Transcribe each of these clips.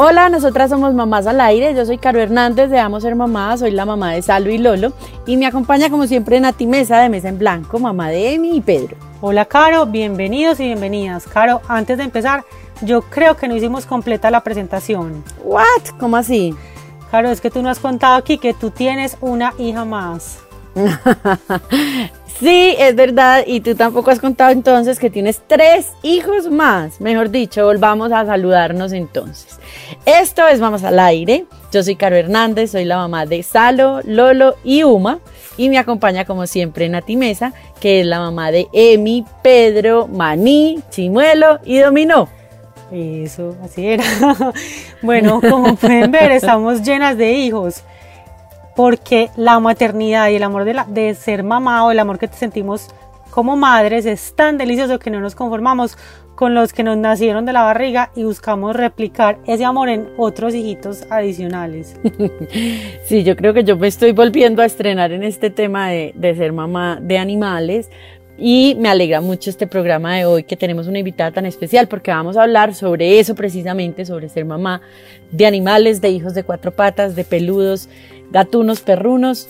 Hola, nosotras somos Mamás al Aire, yo soy Caro Hernández de Amo Ser Mamá, soy la mamá de Salo y Lolo y me acompaña como siempre Nati Mesa de Mesa en Blanco, mamá de Emi y Pedro. Hola Caro, bienvenidos y bienvenidas. Caro, antes de empezar, yo creo que no hicimos completa la presentación. ¿What? ¿Cómo así? Caro, es que tú no has contado aquí que tú tienes una hija más. sí, es verdad. Y tú tampoco has contado entonces que tienes tres hijos más. Mejor dicho, volvamos a saludarnos entonces. Esto es Vamos al Aire. Yo soy Caro Hernández, soy la mamá de Salo, Lolo y Uma. Y me acompaña como siempre Nati Mesa, que es la mamá de Emi, Pedro, Maní, Chimuelo y Dominó. Eso, así era. bueno, como pueden ver, estamos llenas de hijos porque la maternidad y el amor de, la, de ser mamá o el amor que sentimos como madres es tan delicioso que no nos conformamos con los que nos nacieron de la barriga y buscamos replicar ese amor en otros hijitos adicionales. Sí, yo creo que yo me estoy volviendo a estrenar en este tema de, de ser mamá de animales, y me alegra mucho este programa de hoy que tenemos una invitada tan especial porque vamos a hablar sobre eso precisamente, sobre ser mamá de animales, de hijos de cuatro patas, de peludos, gatunos, perrunos,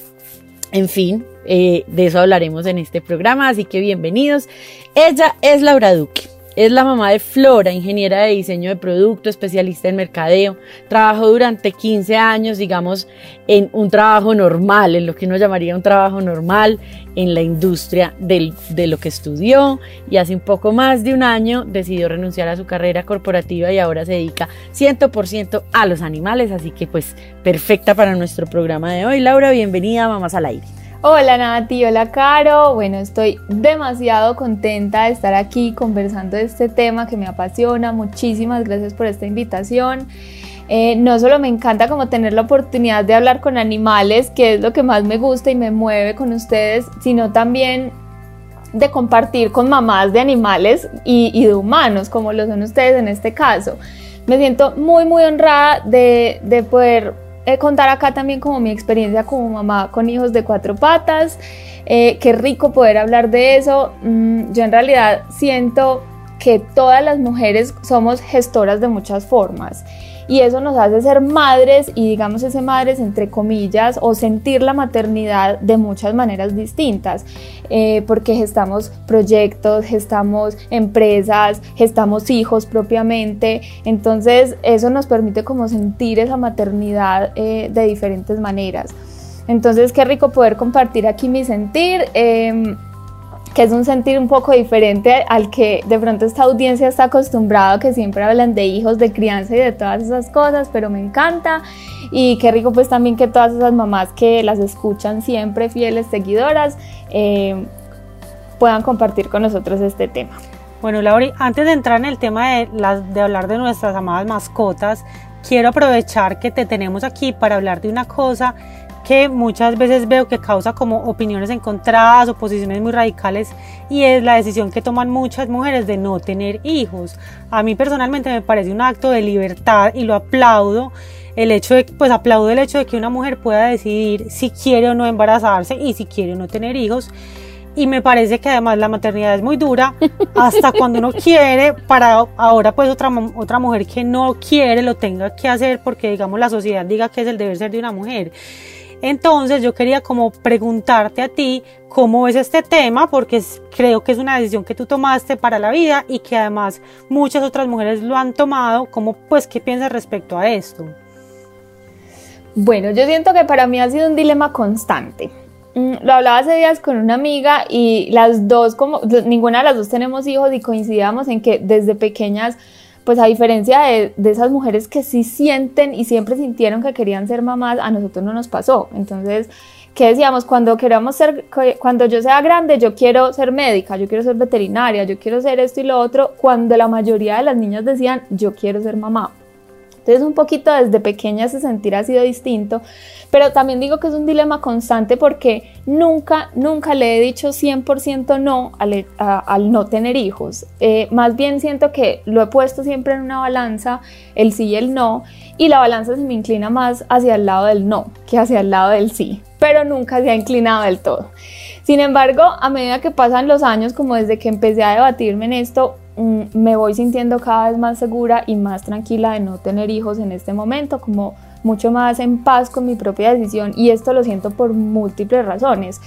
en fin, eh, de eso hablaremos en este programa, así que bienvenidos. Ella es Laura Duque. Es la mamá de Flora, ingeniera de diseño de producto, especialista en mercadeo. Trabajó durante 15 años, digamos, en un trabajo normal, en lo que uno llamaría un trabajo normal en la industria de lo que estudió y hace un poco más de un año decidió renunciar a su carrera corporativa y ahora se dedica 100% a los animales, así que pues perfecta para nuestro programa de hoy. Laura, bienvenida Mamás al Aire. Hola Nati, hola Caro. Bueno, estoy demasiado contenta de estar aquí conversando de este tema que me apasiona. Muchísimas gracias por esta invitación. Eh, no solo me encanta como tener la oportunidad de hablar con animales, que es lo que más me gusta y me mueve con ustedes, sino también de compartir con mamás de animales y, de humanos, como lo son ustedes en este caso. Me siento muy, muy honrada de, de poder eh, contar acá también como mi experiencia como mamá con hijos de cuatro patas. Eh, qué rico poder hablar de eso. Mm, yo en realidad siento que todas las mujeres somos gestoras de muchas formas y eso nos hace ser madres y digamos ese madres entre comillas o sentir la maternidad de muchas maneras distintas. Eh, porque gestamos proyectos, gestamos empresas, gestamos hijos propiamente. Entonces eso nos permite como sentir esa maternidad eh, de diferentes maneras. Entonces qué rico poder compartir aquí mi sentir. Em, que es un sentir un poco diferente al que de pronto esta audiencia está acostumbrada, que siempre hablan de hijos, de crianza y de todas esas cosas, pero me encanta. Y qué rico pues también que todas esas mamás que las escuchan siempre, fieles seguidoras, eh, puedan compartir con nosotros este tema. Bueno, Lauri, antes de entrar en el tema de, de hablar de nuestras amadas mascotas, quiero aprovechar que te tenemos aquí para hablar de una cosa que muchas veces veo que causa como opiniones encontradas o posiciones muy radicales y es la decisión que toman muchas mujeres de no tener hijos. A mí personalmente me parece un acto de libertad y lo aplaudo. El hecho de, pues aplaudo el hecho de que una mujer pueda decidir si quiere o no embarazarse y si quiere o no tener hijos y me parece que además la maternidad es muy dura hasta cuando uno quiere para ahora pues otra otra mujer que no quiere lo tenga que hacer porque digamos la sociedad diga que es el deber ser de una mujer entonces yo quería como preguntarte a ti cómo ves este tema, porque creo que es una decisión que tú tomaste para la vida y que además muchas otras mujeres lo han tomado. ¿Cómo pues qué piensas respecto a esto? Bueno, yo siento que para mí ha sido un dilema constante. Mm, lo hablaba hace días con una amiga y las dos, como ninguna de las dos tenemos hijos y coincidíamos en que desde pequeñas pues a diferencia de, esas mujeres que sí sienten y siempre sintieron que querían ser mamás, a nosotros no nos pasó. Entonces, ¿qué decíamos? Cuando queramos ser, cuando yo sea grande, yo quiero ser médica, yo quiero ser veterinaria, yo quiero ser esto y lo otro, cuando la mayoría de las niñas decían, yo quiero ser mamá. Entonces un poquito desde pequeña ese sentir ha sido distinto, pero también digo que es un dilema constante porque nunca, nunca le he dicho 100% no al, al, no tener hijos. Eh, más bien siento que lo he puesto siempre en una balanza, el sí y el no, y la balanza se me inclina más hacia el lado del no que hacia el lado del sí, pero nunca se ha inclinado del todo. Sin embargo, a medida que pasan los años, como desde que empecé a debatirme en esto, me voy sintiendo cada vez más segura y más tranquila de no tener hijos en este momento, como mucho más en paz con mi propia decisión y esto lo siento por múltiples razones.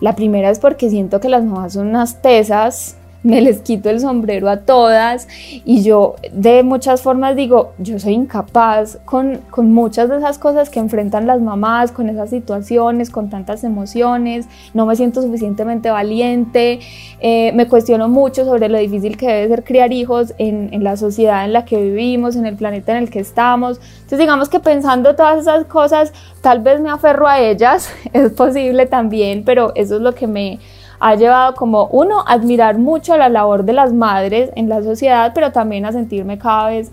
La primera es porque siento que las mamás son unas tesas me les quito el sombrero a todas y yo de muchas formas digo, yo soy incapaz con, con, muchas de esas cosas que enfrentan las mamás, con esas situaciones, con tantas emociones, no me siento suficientemente valiente, eh, me cuestiono mucho sobre lo difícil que debe ser criar hijos en, en la sociedad en la que vivimos, en el planeta en el que estamos. Entonces digamos que pensando todas esas cosas, tal vez me aferro a ellas, es posible también, pero eso es lo que me ha llevado como uno a admirar mucho la labor de las madres en la sociedad, pero también a sentirme cada vez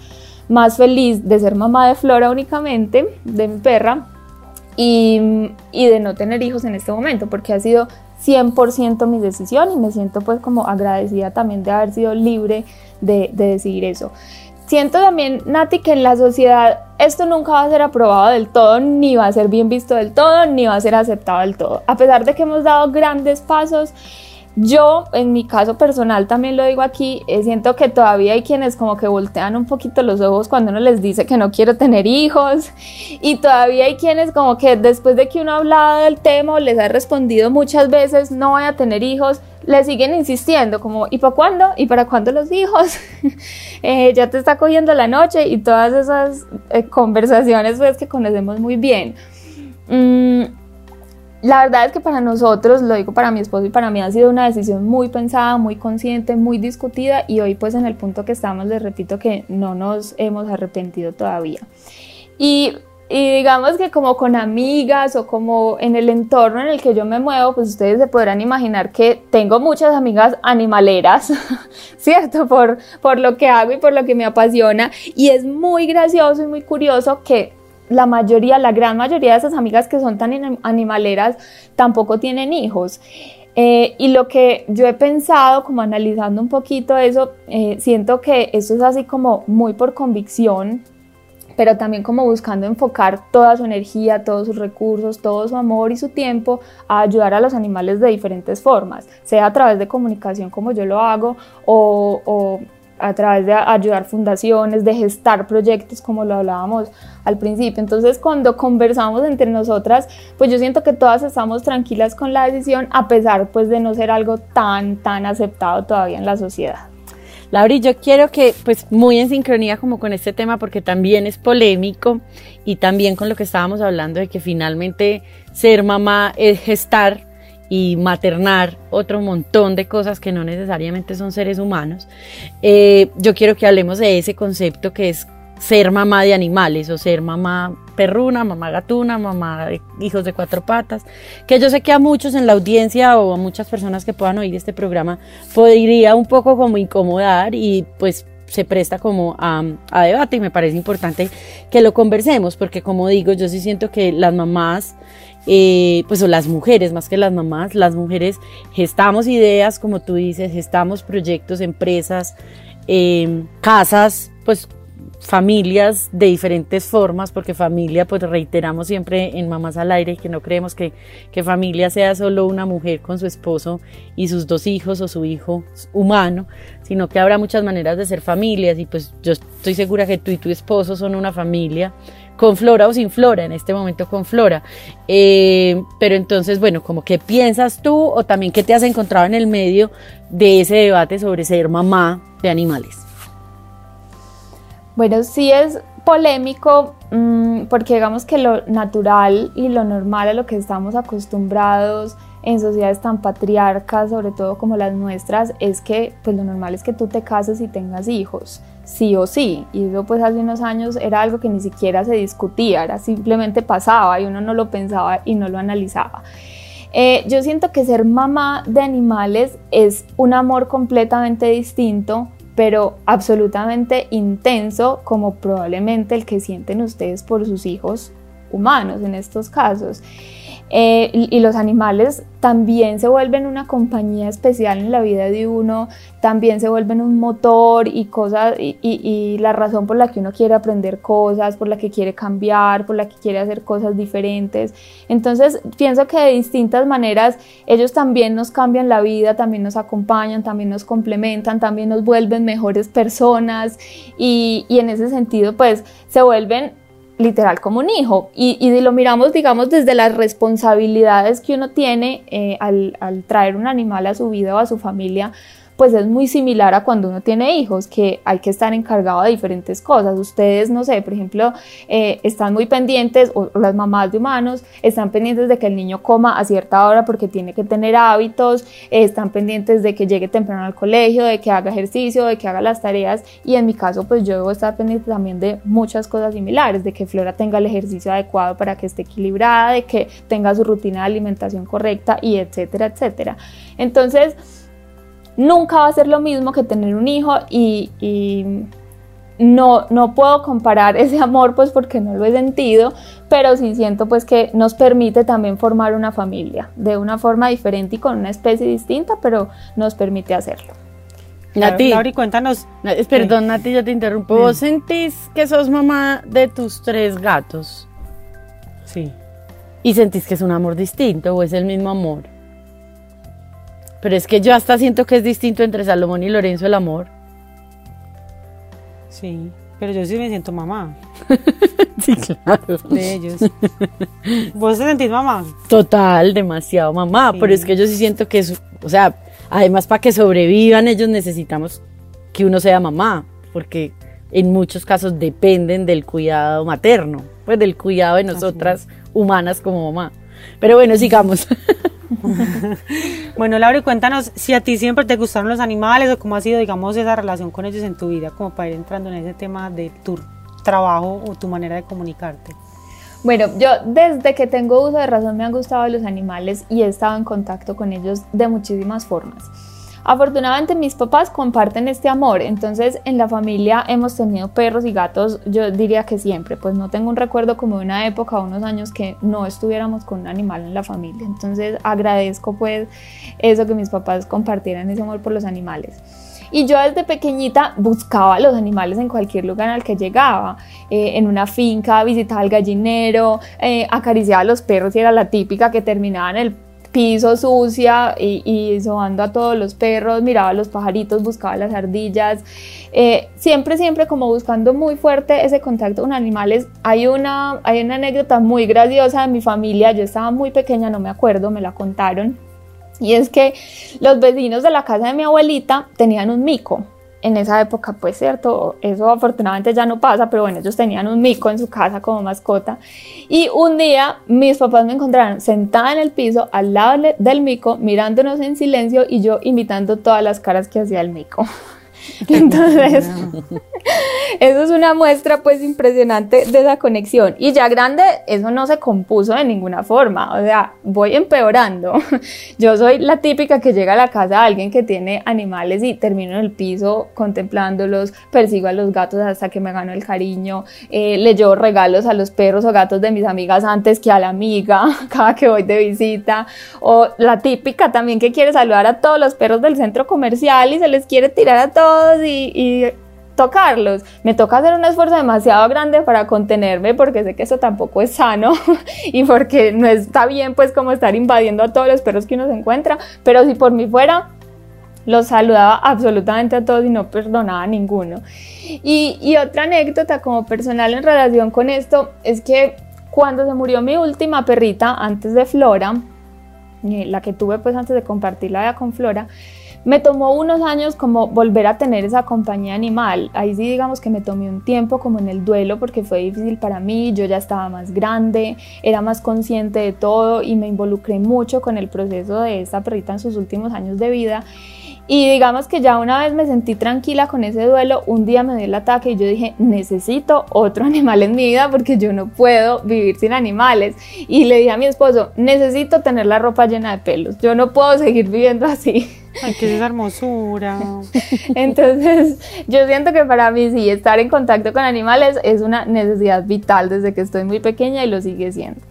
más feliz de ser mamá de Flora únicamente, de mi perra, y, y de no tener hijos en este momento, porque ha sido 100% mi decisión y me siento pues como agradecida también de haber sido libre de, de decidir eso. Siento también, Nati, que en la sociedad esto nunca va a ser aprobado del todo, ni va a ser bien visto del todo, ni va a ser aceptado del todo. A pesar de que hemos dado grandes pasos, yo, en mi caso personal, también lo digo aquí, eh, siento que todavía hay quienes como que voltean un poquito los ojos cuando uno les dice que no quiero tener hijos y todavía hay quienes como que después de que uno ha hablado del tema o les ha respondido muchas veces no voy a tener hijos, le siguen insistiendo como ¿y para cuándo? ¿y para cuándo los hijos? Eh, ya te está cogiendo la noche y todas esas eh, conversaciones pues que conocemos muy bien. Mm, la verdad es que para nosotros, lo digo para mi esposo y para mí, ha sido una decisión muy pensada, muy consciente, muy discutida y hoy pues en el punto que estamos les repito que no nos hemos arrepentido todavía. Y y digamos que como con amigas o como en el entorno en el que yo me muevo, pues ustedes se podrán imaginar que tengo muchas amigas animaleras, ¿cierto? Por, por lo que hago y por lo que me apasiona. Y es muy gracioso y muy curioso que la mayoría, la gran mayoría de esas amigas que son tan animaleras tampoco tienen hijos. Eh, y lo que yo he pensado, como analizando un poquito eso, eh, siento que eso es así como muy por convicción, pero también como buscando enfocar toda su energía, todos sus recursos, todo su amor y su tiempo a ayudar a los animales de diferentes formas, sea a través de comunicación como yo lo hago o, a través de ayudar fundaciones, de gestar proyectos como lo hablábamos al principio. Entonces cuando conversamos entre nosotras, pues yo siento que todas estamos tranquilas con la decisión a pesar pues de no ser algo tan, tan aceptado todavía en la sociedad. Lauri, yo quiero que, pues muy en sincronía como con este tema, porque también es polémico y también con lo que estábamos hablando de que finalmente ser mamá es gestar y maternar otro montón de cosas que no necesariamente son seres humanos. Eh, yo quiero que hablemos de ese concepto que es ser mamá de animales o ser mamá perruna, mamá gatuna, mamá de hijos de cuatro patas, que yo sé que a muchos en la audiencia o a muchas personas que puedan oír este programa podría un poco como incomodar y pues se presta como a, debate y me parece importante que lo conversemos porque como digo yo sí siento que las mamás eh, pues o las mujeres más que las mamás las mujeres gestamos ideas como tú dices gestamos proyectos empresas eh, casas pues familias de diferentes formas, porque familia, pues reiteramos siempre en Mamás al Aire que no creemos que, que, familia sea solo una mujer con su esposo y sus dos hijos o su hijo humano, sino que habrá muchas maneras de ser familias y pues yo estoy segura que tú y tu esposo son una familia con Flora o sin Flora, en este momento con Flora. Eh, pero entonces, bueno, como qué piensas tú o también qué te has encontrado en el medio de ese debate sobre ser mamá de animales. Bueno, sí es polémico mm, porque digamos que lo natural y lo normal a lo que estamos acostumbrados en sociedades tan patriarcas, sobre todo como las nuestras, es que pues lo normal es que tú te cases y tengas hijos, sí o sí. Y eso pues hace unos años era algo que ni siquiera se discutía, era simplemente pasaba y uno no lo pensaba y no lo analizaba. Eh, yo siento que ser mamá de animales es un amor completamente distinto pero absolutamente intenso como probablemente el que sienten ustedes por sus hijos humanos en estos casos. Eh, y, los animales también se vuelven una compañía especial en la vida de uno, también se vuelven un motor y cosas y, y, la razón por la que uno quiere aprender cosas, por la que quiere cambiar, por la que quiere hacer cosas diferentes. Entonces pienso que de distintas maneras ellos también nos cambian la vida, también nos acompañan, también nos complementan, también nos vuelven mejores personas y, y en ese sentido pues se vuelven literal como un hijo. Y, y lo miramos, digamos, desde las responsabilidades que uno tiene eh, al, al traer un animal a su vida o a su familia, pues es muy similar a cuando uno tiene hijos, que hay que estar encargado de diferentes cosas. Ustedes, no sé, por ejemplo, eh, están muy pendientes, o, las mamás de humanos están pendientes de que el niño coma a cierta hora porque tiene que tener hábitos, eh, están pendientes de que llegue temprano al colegio, de que haga ejercicio, de que haga las tareas. Y en mi caso, pues yo debo estar pendiente también de muchas cosas similares, de que Flora tenga el ejercicio adecuado para que esté equilibrada, de que tenga su rutina de alimentación correcta y etcétera, etcétera. Entonces, nunca va a ser lo mismo que tener un hijo y, no, no puedo comparar ese amor pues porque no lo he sentido, pero sí siento pues que nos permite también formar una familia de una forma diferente y con una especie distinta, pero nos permite hacerlo. Nati, Lauri, cuéntanos. Perdón, Nati, yo te interrumpo. ¿Vos sentís que sos mamá de tus tres gatos? Sí. ¿Y sentís que es un amor distinto o es el mismo amor? Pero es que yo hasta siento que es distinto entre Salomón y Lorenzo el amor. Sí, pero yo sí me siento mamá. sí, claro. De ellos. ¿Vos te sentís mamá? Total, demasiado mamá. Pero es que yo sí siento que es, o sea, además para que sobrevivan ellos necesitamos que uno sea mamá, porque en muchos casos dependen del cuidado materno, pues del cuidado de nosotras humanas como mamá. Pero bueno, sigamos. bueno, Laura, cuéntanos si a ti siempre te gustaron los animales o cómo ha sido, digamos, esa relación con ellos en tu vida, como para ir entrando en ese tema de tu trabajo o tu manera de comunicarte. Bueno, yo desde que tengo uso de razón me han gustado los animales y he estado en contacto con ellos de muchísimas formas. Afortunadamente mis papás comparten este amor, entonces en la familia hemos tenido perros y gatos, yo diría que siempre, pues no tengo un recuerdo como de una época, unos años que no estuviéramos con un animal en la familia, entonces agradezco pues eso que mis papás compartieran ese amor por los animales. Y yo desde pequeñita buscaba los animales en cualquier lugar al que llegaba. Eh, en una finca, visitaba al gallinero, eh, acariciaba a los perros y era la típica que terminaba en el piso sucia y, y sobando a todos los perros, miraba a los pajaritos, buscaba las ardillas, eh, siempre, siempre como buscando muy fuerte ese contacto con animales. Hay una, hay una anécdota muy graciosa de mi familia, yo estaba muy pequeña, no me acuerdo, me la contaron, y es que los vecinos de la casa de mi abuelita tenían un mico en esa época, pues cierto, eso afortunadamente ya no pasa, pero bueno, ellos tenían un mico en su casa como mascota. Y un día mis papás me encontraron sentada en el piso al lado del mico, mirándonos en silencio y yo imitando todas las caras que hacía el mico. Entonces, eso es una muestra pues impresionante de esa conexión. Y ya grande, eso no se compuso de ninguna forma. O sea, voy empeorando. Yo soy la típica que llega a la casa de alguien que tiene animales y termino en el piso contemplándolos, persigo a los gatos hasta que me gano el cariño, eh, le llevo regalos a los perros o gatos de mis amigas antes que a la amiga cada que voy de visita. O la típica también que quiere saludar a todos los perros del centro comercial y se les quiere tirar a todos y, tocarlos. Me toca hacer un esfuerzo demasiado grande para contenerme porque sé que eso tampoco es sano y porque no está bien pues como estar invadiendo a todos los perros que uno se encuentra, pero si por mí fuera, los saludaba absolutamente a todos y no perdonaba a ninguno. Y, y otra anécdota como personal en relación con esto es que cuando se murió mi última perrita antes de Flora, eh, la que tuve pues antes de compartir la vida con Flora, me tomó unos años como volver a tener esa compañía animal. Ahí sí digamos que me tomé un tiempo como en el duelo porque fue difícil para mí, yo ya estaba más grande, era más consciente de todo y me involucré mucho con el proceso de esta perrita en sus últimos años de vida. Y digamos que ya una vez me sentí tranquila con ese duelo, un día me dio el ataque y yo dije, necesito otro animal en mi vida porque yo no puedo vivir sin animales. Y le dije a mi esposo, necesito tener la ropa llena de pelos, yo no puedo seguir viviendo así. Ay, qué es esa hermosura. Entonces, yo siento que para mí sí, estar en contacto con animales es una necesidad vital desde que estoy muy pequeña y lo sigue siendo.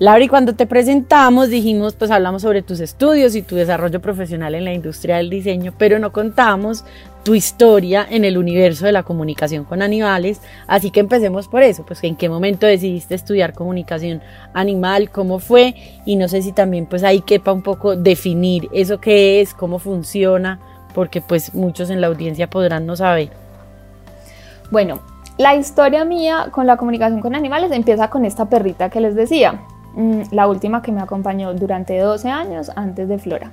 Laura, y cuando te presentamos dijimos, pues hablamos sobre tus estudios y tu desarrollo profesional en la industria del diseño, pero no contamos tu historia en el universo de la comunicación con animales, así que empecemos por eso, pues en qué momento decidiste estudiar comunicación animal, cómo fue, y no sé si también pues ahí quepa un poco definir eso qué es, cómo funciona, porque pues muchos en la audiencia podrán no saber. Bueno, la historia mía con la comunicación con animales empieza con esta perrita que les decía. Mm, la última que me acompañó durante 12 años antes de Flora.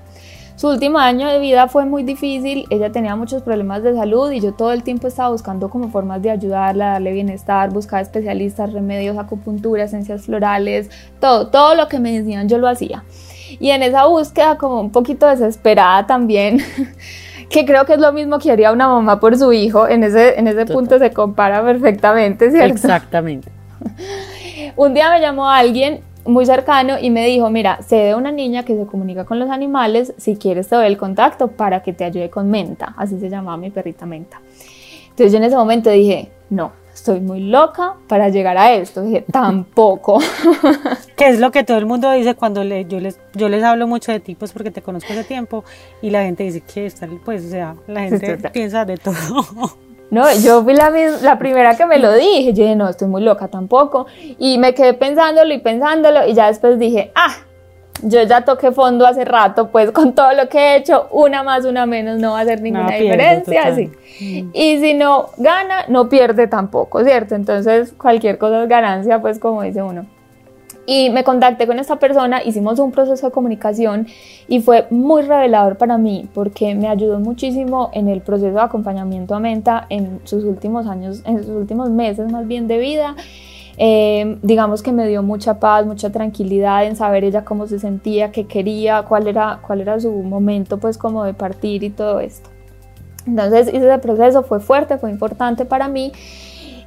Su último año de vida fue muy difícil, ella tenía muchos problemas de salud y yo todo el tiempo estaba buscando como formas de ayudarla, darle bienestar, buscar especialistas, remedios, acupuntura, esencias florales, todo, todo lo que me decían yo lo hacía. Y en esa búsqueda como un poquito desesperada también, que creo que es lo mismo que haría una mamá por su hijo, en ese, en ese punto se compara perfectamente, ¿cierto? Exactamente. un día me llamó alguien muy cercano y me dijo, mira, sé de una niña que se comunica con los animales, si quieres te doy el contacto para que te ayude con Menta, así se llamaba mi perrita Menta. Entonces yo en ese momento dije, no, estoy muy loca para llegar a esto. Dije, tampoco. ¿Qué es lo que todo el mundo dice cuando le, yo, les, yo les hablo mucho de tipos porque te conozco hace tiempo y la gente dice que está, pues, o sea, la gente piensa de todo. No, yo fui la, la primera que me lo dije. Yo dije, no, estoy muy loca tampoco. Y me quedé pensándolo y pensándolo. Y ya después dije, ah, yo ya toqué fondo hace rato, pues con todo lo que he hecho, una más, una menos, no va a hacer ninguna diferencia. Mm. Y si no gana, no pierde tampoco, ¿cierto? Entonces, cualquier cosa es ganancia, pues como dice uno. Y me contacté con esta persona, hicimos un proceso de comunicación y fue muy revelador para mí porque me ayudó muchísimo en el proceso de acompañamiento a Menta en sus últimos años, en sus últimos meses más bien de vida. Eh, digamos que me dio mucha paz, mucha tranquilidad en saber ella cómo se sentía, qué quería, cuál era, cuál era su momento pues como de partir y todo esto. Entonces ese proceso fue fuerte, fue importante para mí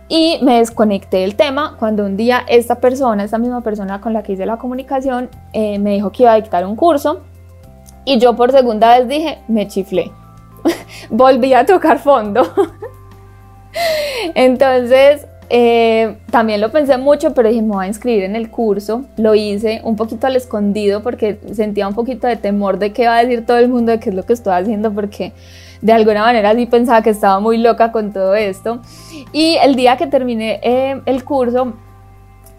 y me desconecté del tema cuando un día esta persona, esta misma persona con la que hice la comunicación, eh, me dijo que iba a dictar un curso y yo por segunda vez dije, me chiflé, volví a tocar fondo. Entonces, eh, también lo pensé mucho, pero dije, me voy a inscribir en el curso. Lo hice un poquito al escondido porque sentía un poquito de temor de qué va a decir todo el mundo de qué es lo que estoy haciendo, porque de alguna manera sí pensaba que estaba muy loca con todo esto. Y el día que terminé eh, el curso,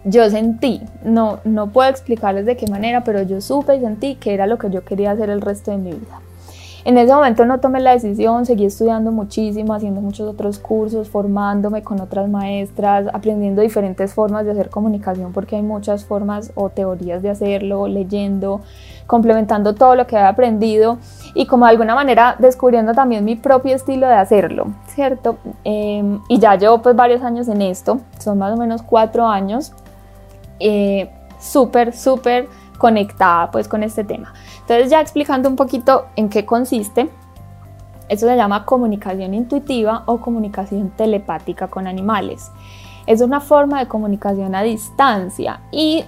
yo sentí, no, no puedo explicarles de qué manera, pero yo supe y sentí que era lo que yo quería hacer el resto de mi vida. En ese momento no tomé la decisión, seguí estudiando muchísimo, haciendo muchos otros cursos, formándome con otras maestras, aprendiendo diferentes formas de hacer comunicación, porque hay muchas formas o teorías de hacerlo, leyendo, complementando todo lo que había aprendido y como de alguna manera descubriendo también mi propio estilo de hacerlo, ¿cierto? Em, y ya llevo pues varios años en esto, son más o menos cuatro años, eh, súper, súper conectada pues con este tema. Entonces ya explicando un poquito en qué consiste, eso se llama comunicación intuitiva o comunicación telepática con animales. Es una forma de comunicación a distancia y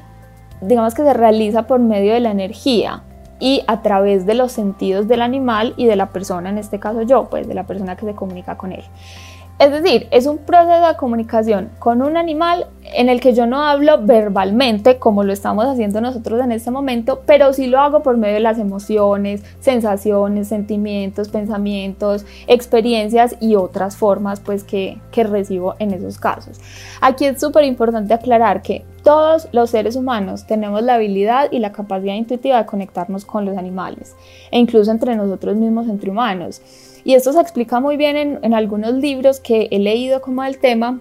digamos que se realiza por medio de la energía y a través de los sentidos del animal y de la persona, en este caso yo, pues de la persona que se comunica con él. Es decir, es un proceso de comunicación con un animal en el que yo no hablo verbalmente como lo estamos haciendo nosotros en este momento, pero sí lo hago por medio de las emociones, sensaciones, sentimientos, pensamientos, experiencias y otras formas pues que, que recibo en esos casos. Aquí es súper importante aclarar que todos los seres humanos tenemos la habilidad y la capacidad intuitiva de conectarnos con los animales e incluso entre nosotros mismos, entre humanos. Y esto se explica muy bien en, algunos libros que he leído como el tema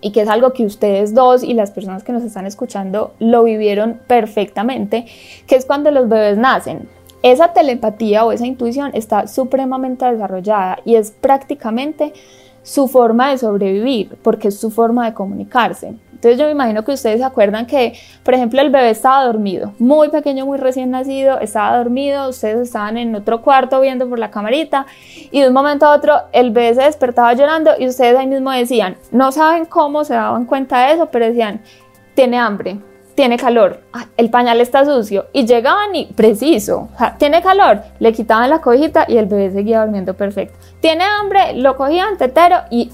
y que es algo que ustedes dos y las personas que nos están escuchando lo vivieron perfectamente, que es cuando los bebés nacen. Esa telepatía o esa intuición está supremamente desarrollada y es prácticamente su forma de sobrevivir, porque es su forma de comunicarse. Entonces yo me imagino que ustedes se acuerdan que, por ejemplo, el bebé estaba dormido, muy pequeño, muy recién nacido, estaba dormido, ustedes estaban en otro cuarto viendo por la camarita y de un momento a otro el bebé se despertaba llorando y ustedes ahí mismo decían, no saben cómo se daban cuenta de eso, pero decían, tiene hambre, tiene calor, ah, el pañal está sucio y llegaban y preciso, tiene calor, le quitaban la cobijita y el bebé seguía durmiendo perfecto. Tiene hambre, lo cogían tetero y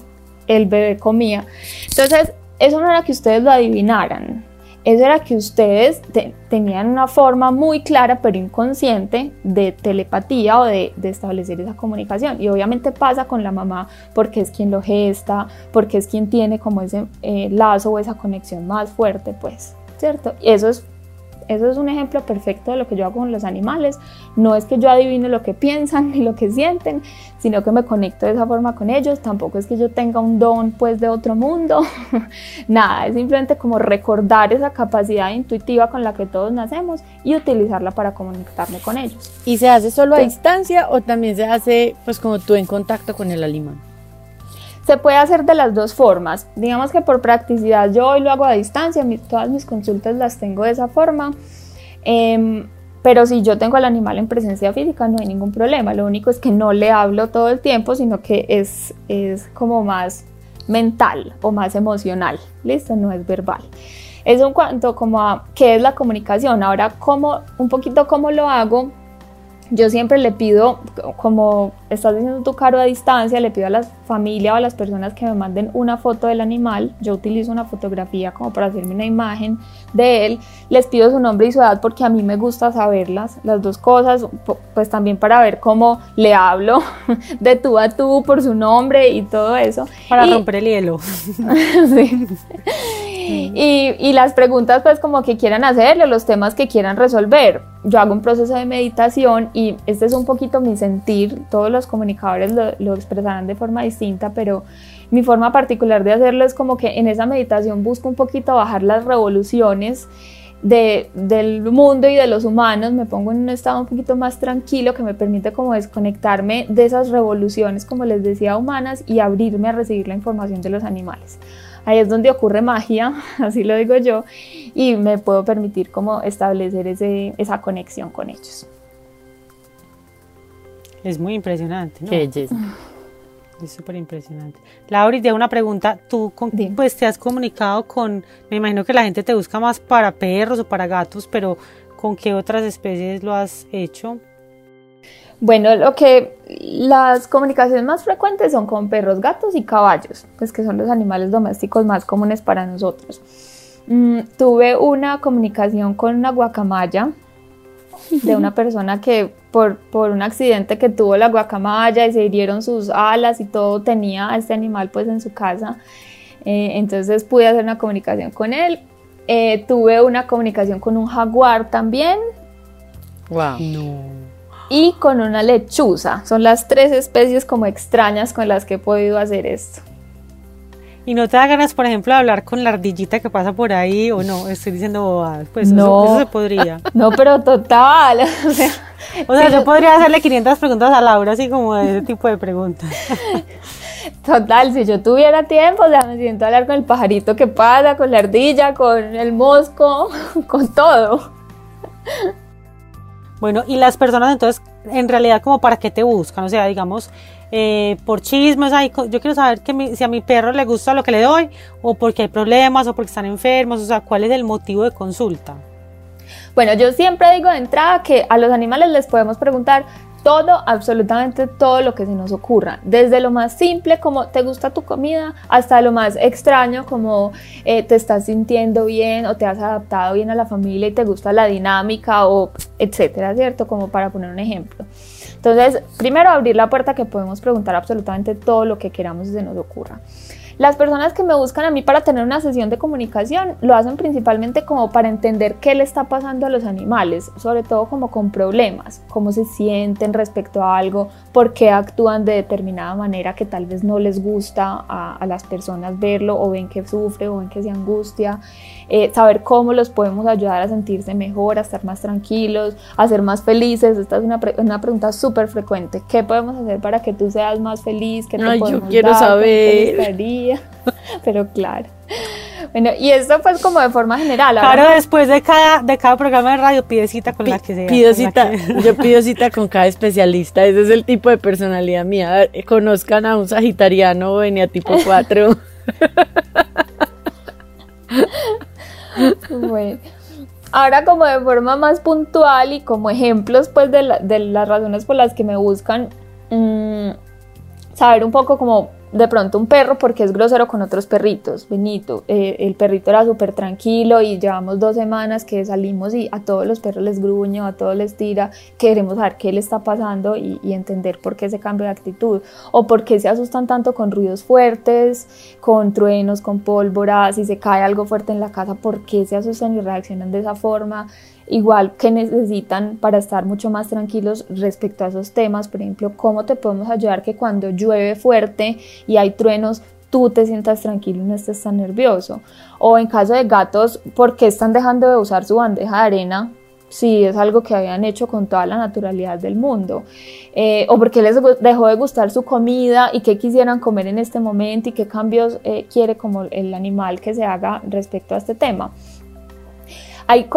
el bebé comía. Entonces, eso no era que ustedes lo adivinaran, eso era que ustedes tenían una forma muy clara pero inconsciente de telepatía o de, establecer esa comunicación. Y obviamente pasa con la mamá porque es quien lo gesta, porque es quien tiene como ese eh, lazo o esa conexión más fuerte, pues, ¿cierto? Y eso es eso es un ejemplo perfecto de lo que yo hago con los animales. No es que yo adivine lo que piensan ni lo que sienten, sino que me conecto de esa forma con ellos. Tampoco es que yo tenga un don pues de otro mundo. Nada, es simplemente como recordar esa capacidad intuitiva con la que todos nacemos y utilizarla para comunicarme con ellos. ¿Y se hace solo a distancia o también se hace pues como tú en contacto con el animal? Se puede hacer de las dos formas. Digamos que por practicidad yo hoy lo hago a distancia, todas mis consultas las tengo de esa forma. Em, pero si yo tengo al animal en presencia física no hay ningún problema. Lo único es que no le hablo todo el tiempo, sino que es, es como más mental o más emocional. Listo, no es verbal. Es un cuanto como a qué es la comunicación. Ahora, cómo, un poquito cómo lo hago yo siempre le pido, como estás diciendo tu caro a distancia, le pido a la familia o a las personas que me manden una foto del animal. Yo utilizo una fotografía como para hacerme una imagen de él. Les pido su nombre y su edad porque a mí me gusta saberlas, las dos cosas, pues también para ver cómo le hablo de tú a tú por su nombre y todo eso. Para romper el hielo. sí. Y, y, las preguntas pues como que quieran hacerle, los temas que quieran resolver. Yo hago un proceso de meditación y este es un poquito mi sentir, todos los comunicadores lo, expresarán de forma distinta, pero mi forma particular de hacerlo es como que en esa meditación busco un poquito bajar las revoluciones de, del mundo y de los humanos, me pongo en un estado un poquito más tranquilo que me permite como desconectarme de esas revoluciones, como les decía, humanas y abrirme a recibir la información de los animales. Ahí es donde ocurre magia, así lo digo yo, y me puedo permitir como establecer ese, esa conexión con ellos. Es muy impresionante, ¿no? Qué Es súper impresionante. Laura, te una pregunta. Tú pues te has comunicado con, me imagino que la gente te busca más para perros o para gatos, pero ¿con qué otras especies lo has hecho? Bueno, lo que las comunicaciones más frecuentes son con perros, gatos y caballos, pues que son los animales domésticos más comunes para nosotros. Mm, tuve una comunicación con una guacamaya de una persona que por, por, un accidente que tuvo la guacamaya y se hirieron sus alas y todo tenía a este animal pues en su casa. Eh, entonces pude hacer una comunicación con él. Eh, tuve una comunicación con un jaguar también. Wow. No y con una lechuza. Son las tres especies como extrañas con las que he podido hacer esto. ¿Y no te da ganas, por ejemplo, de hablar con la ardillita que pasa por ahí o no? Estoy diciendo bobadas. Pues no, eso, se podría. No, pero total. O sea, yo podría hacerle 500 preguntas a Laura, así como de ese tipo de preguntas. Total, si yo tuviera tiempo, o sea, me siento a hablar con el pajarito que pasa, con la ardilla, con el mosco, con todo. Bueno, y las personas entonces, en realidad, como para qué te buscan, o sea, digamos, eh, por chismes, yo quiero saber si a mi perro le gusta lo que le doy, o porque hay problemas, o porque están enfermos, o sea, cuál es el motivo de consulta. Bueno, yo siempre digo de entrada que a los animales les podemos preguntar todo, absolutamente todo lo que se nos ocurra, desde lo más simple como te gusta tu comida hasta lo más extraño como eh, te estás sintiendo bien o te has adaptado bien a la familia y te gusta la dinámica o etcétera, ¿cierto? Como para poner un ejemplo. Entonces, primero abrir la puerta que podemos preguntar absolutamente todo lo que queramos y se nos ocurra. Las personas que me buscan a mí para tener una sesión de comunicación lo hacen principalmente como para entender qué le está pasando a los animales, sobre todo como con problemas, cómo se sienten respecto a algo, por qué actúan de determinada manera que tal vez no les gusta a, las personas verlo o ven que sufre o ven que se angustia, eh, saber cómo los podemos ayudar a sentirse mejor, a estar más tranquilos, a ser más felices. Esta es una, una pregunta súper frecuente. ¿Qué podemos hacer para que tú seas más feliz? ¿Qué te yo quiero saber. pero claro. Bueno, y esto pues como de forma general. Claro, después de cada, de cada programa de radio pide cita con la que sea. Pido cita, yo pido cita con cada especialista, ese es el tipo de personalidad mía. conozcan a un sagitariano, venía tipo 4. bueno, ahora como de forma más puntual y como ejemplos pues de, las razones por las que me buscan, mm, saber un poco como de pronto un perro porque es grosero con otros perritos. Benito, eh, el perrito era súper tranquilo y llevamos dos semanas que salimos y a todos los perros les gruñe, a todos les tira. Queremos saber qué le está pasando y, entender por qué ese cambio de actitud o por qué se asustan tanto con ruidos fuertes, con truenos, con pólvora, si se cae algo fuerte en la casa, por qué se asustan y reaccionan de esa forma igual que necesitan para estar mucho más tranquilos respecto a esos temas, por ejemplo, cómo te podemos ayudar que cuando llueve fuerte y hay truenos, tú te sientas tranquilo y no estés tan nervioso. O en caso de gatos, ¿por qué están dejando de usar su bandeja de arena? Si es algo que habían hecho con toda la naturalidad del mundo. Eh, o porque les dejó de gustar su comida y qué quisieran comer en este momento y qué cambios eh, quiere como el animal que se haga respecto a este tema. Hay,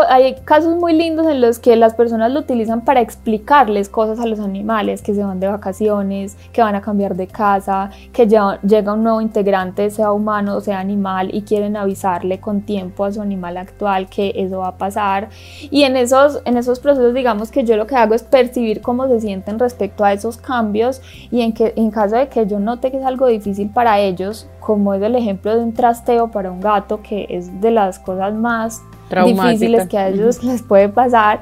casos muy lindos en los que las personas lo utilizan para explicarles cosas a los animales, que se van de vacaciones, que van a cambiar de casa, que llega un nuevo integrante, sea humano o sea animal, y quieren avisarle con tiempo a su animal actual que eso va a pasar. Y en esos, en esos procesos, digamos que yo lo que hago es percibir cómo se sienten respecto a esos cambios y en, que, en caso de que yo note que es algo difícil para ellos, como es el ejemplo de un trasteo para un gato, que es de las cosas más difíciles que a ellos les puede pasar,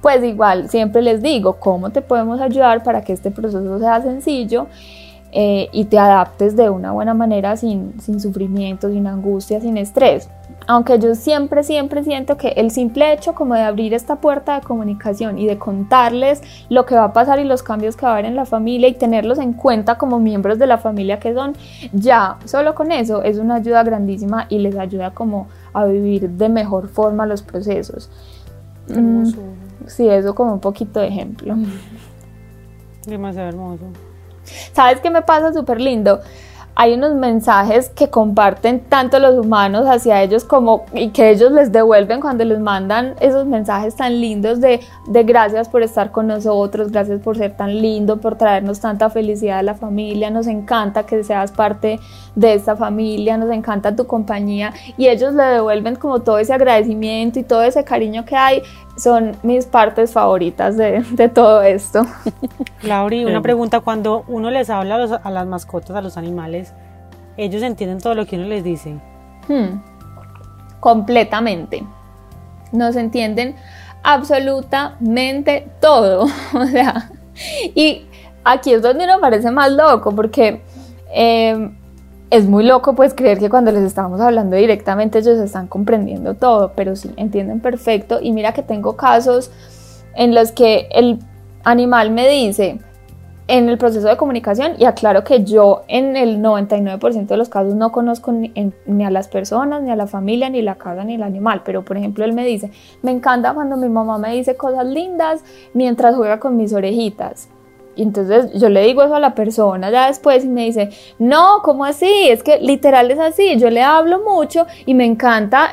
pues igual siempre les digo cómo te podemos ayudar para que este proceso sea sencillo eh, y te adaptes de una buena manera sin, sin sufrimiento, sin angustia, sin estrés. Aunque yo siempre, siempre siento que el simple hecho como de abrir esta puerta de comunicación y de contarles lo que va a pasar y los cambios que va a haber en la familia y tenerlos en cuenta como miembros de la familia que son, ya solo con eso es una ayuda grandísima y les ayuda como a vivir de mejor forma los procesos. Mm, sí, eso como un poquito de ejemplo. Demasiado hermoso. ¿Sabes qué me pasa súper lindo? Hay unos mensajes que comparten tanto los humanos hacia ellos como y que ellos les devuelven cuando les mandan esos mensajes tan lindos de, de gracias por estar con nosotros, gracias por ser tan lindo, por traernos tanta felicidad a la familia, nos encanta que seas parte de esta familia, nos encanta tu compañía. Y ellos le devuelven como todo ese agradecimiento y todo ese cariño que hay son mis partes favoritas de, de todo esto. Lauri, una pregunta, cuando uno les habla a, las mascotas, a los animales, ¿ellos entienden todo lo que uno les dice? Hmm. completamente. Nos entienden absolutamente todo. o sea, y aquí es donde uno parece más loco, porque eh, es muy loco pues creer que cuando les estamos hablando directamente ellos están comprendiendo todo, pero sí, entienden perfecto. Y mira que tengo casos en los que el animal me dice en el proceso de comunicación y aclaro que yo en el 99% de los casos no conozco ni, ni, a las personas, ni a la familia, ni la casa, ni el animal, pero por ejemplo él me dice, me encanta cuando mi mamá me dice cosas lindas mientras juega con mis orejitas y entonces yo le digo eso a la persona ya después y me dice, no, ¿cómo así? Es que literal es así, yo le hablo mucho y me encanta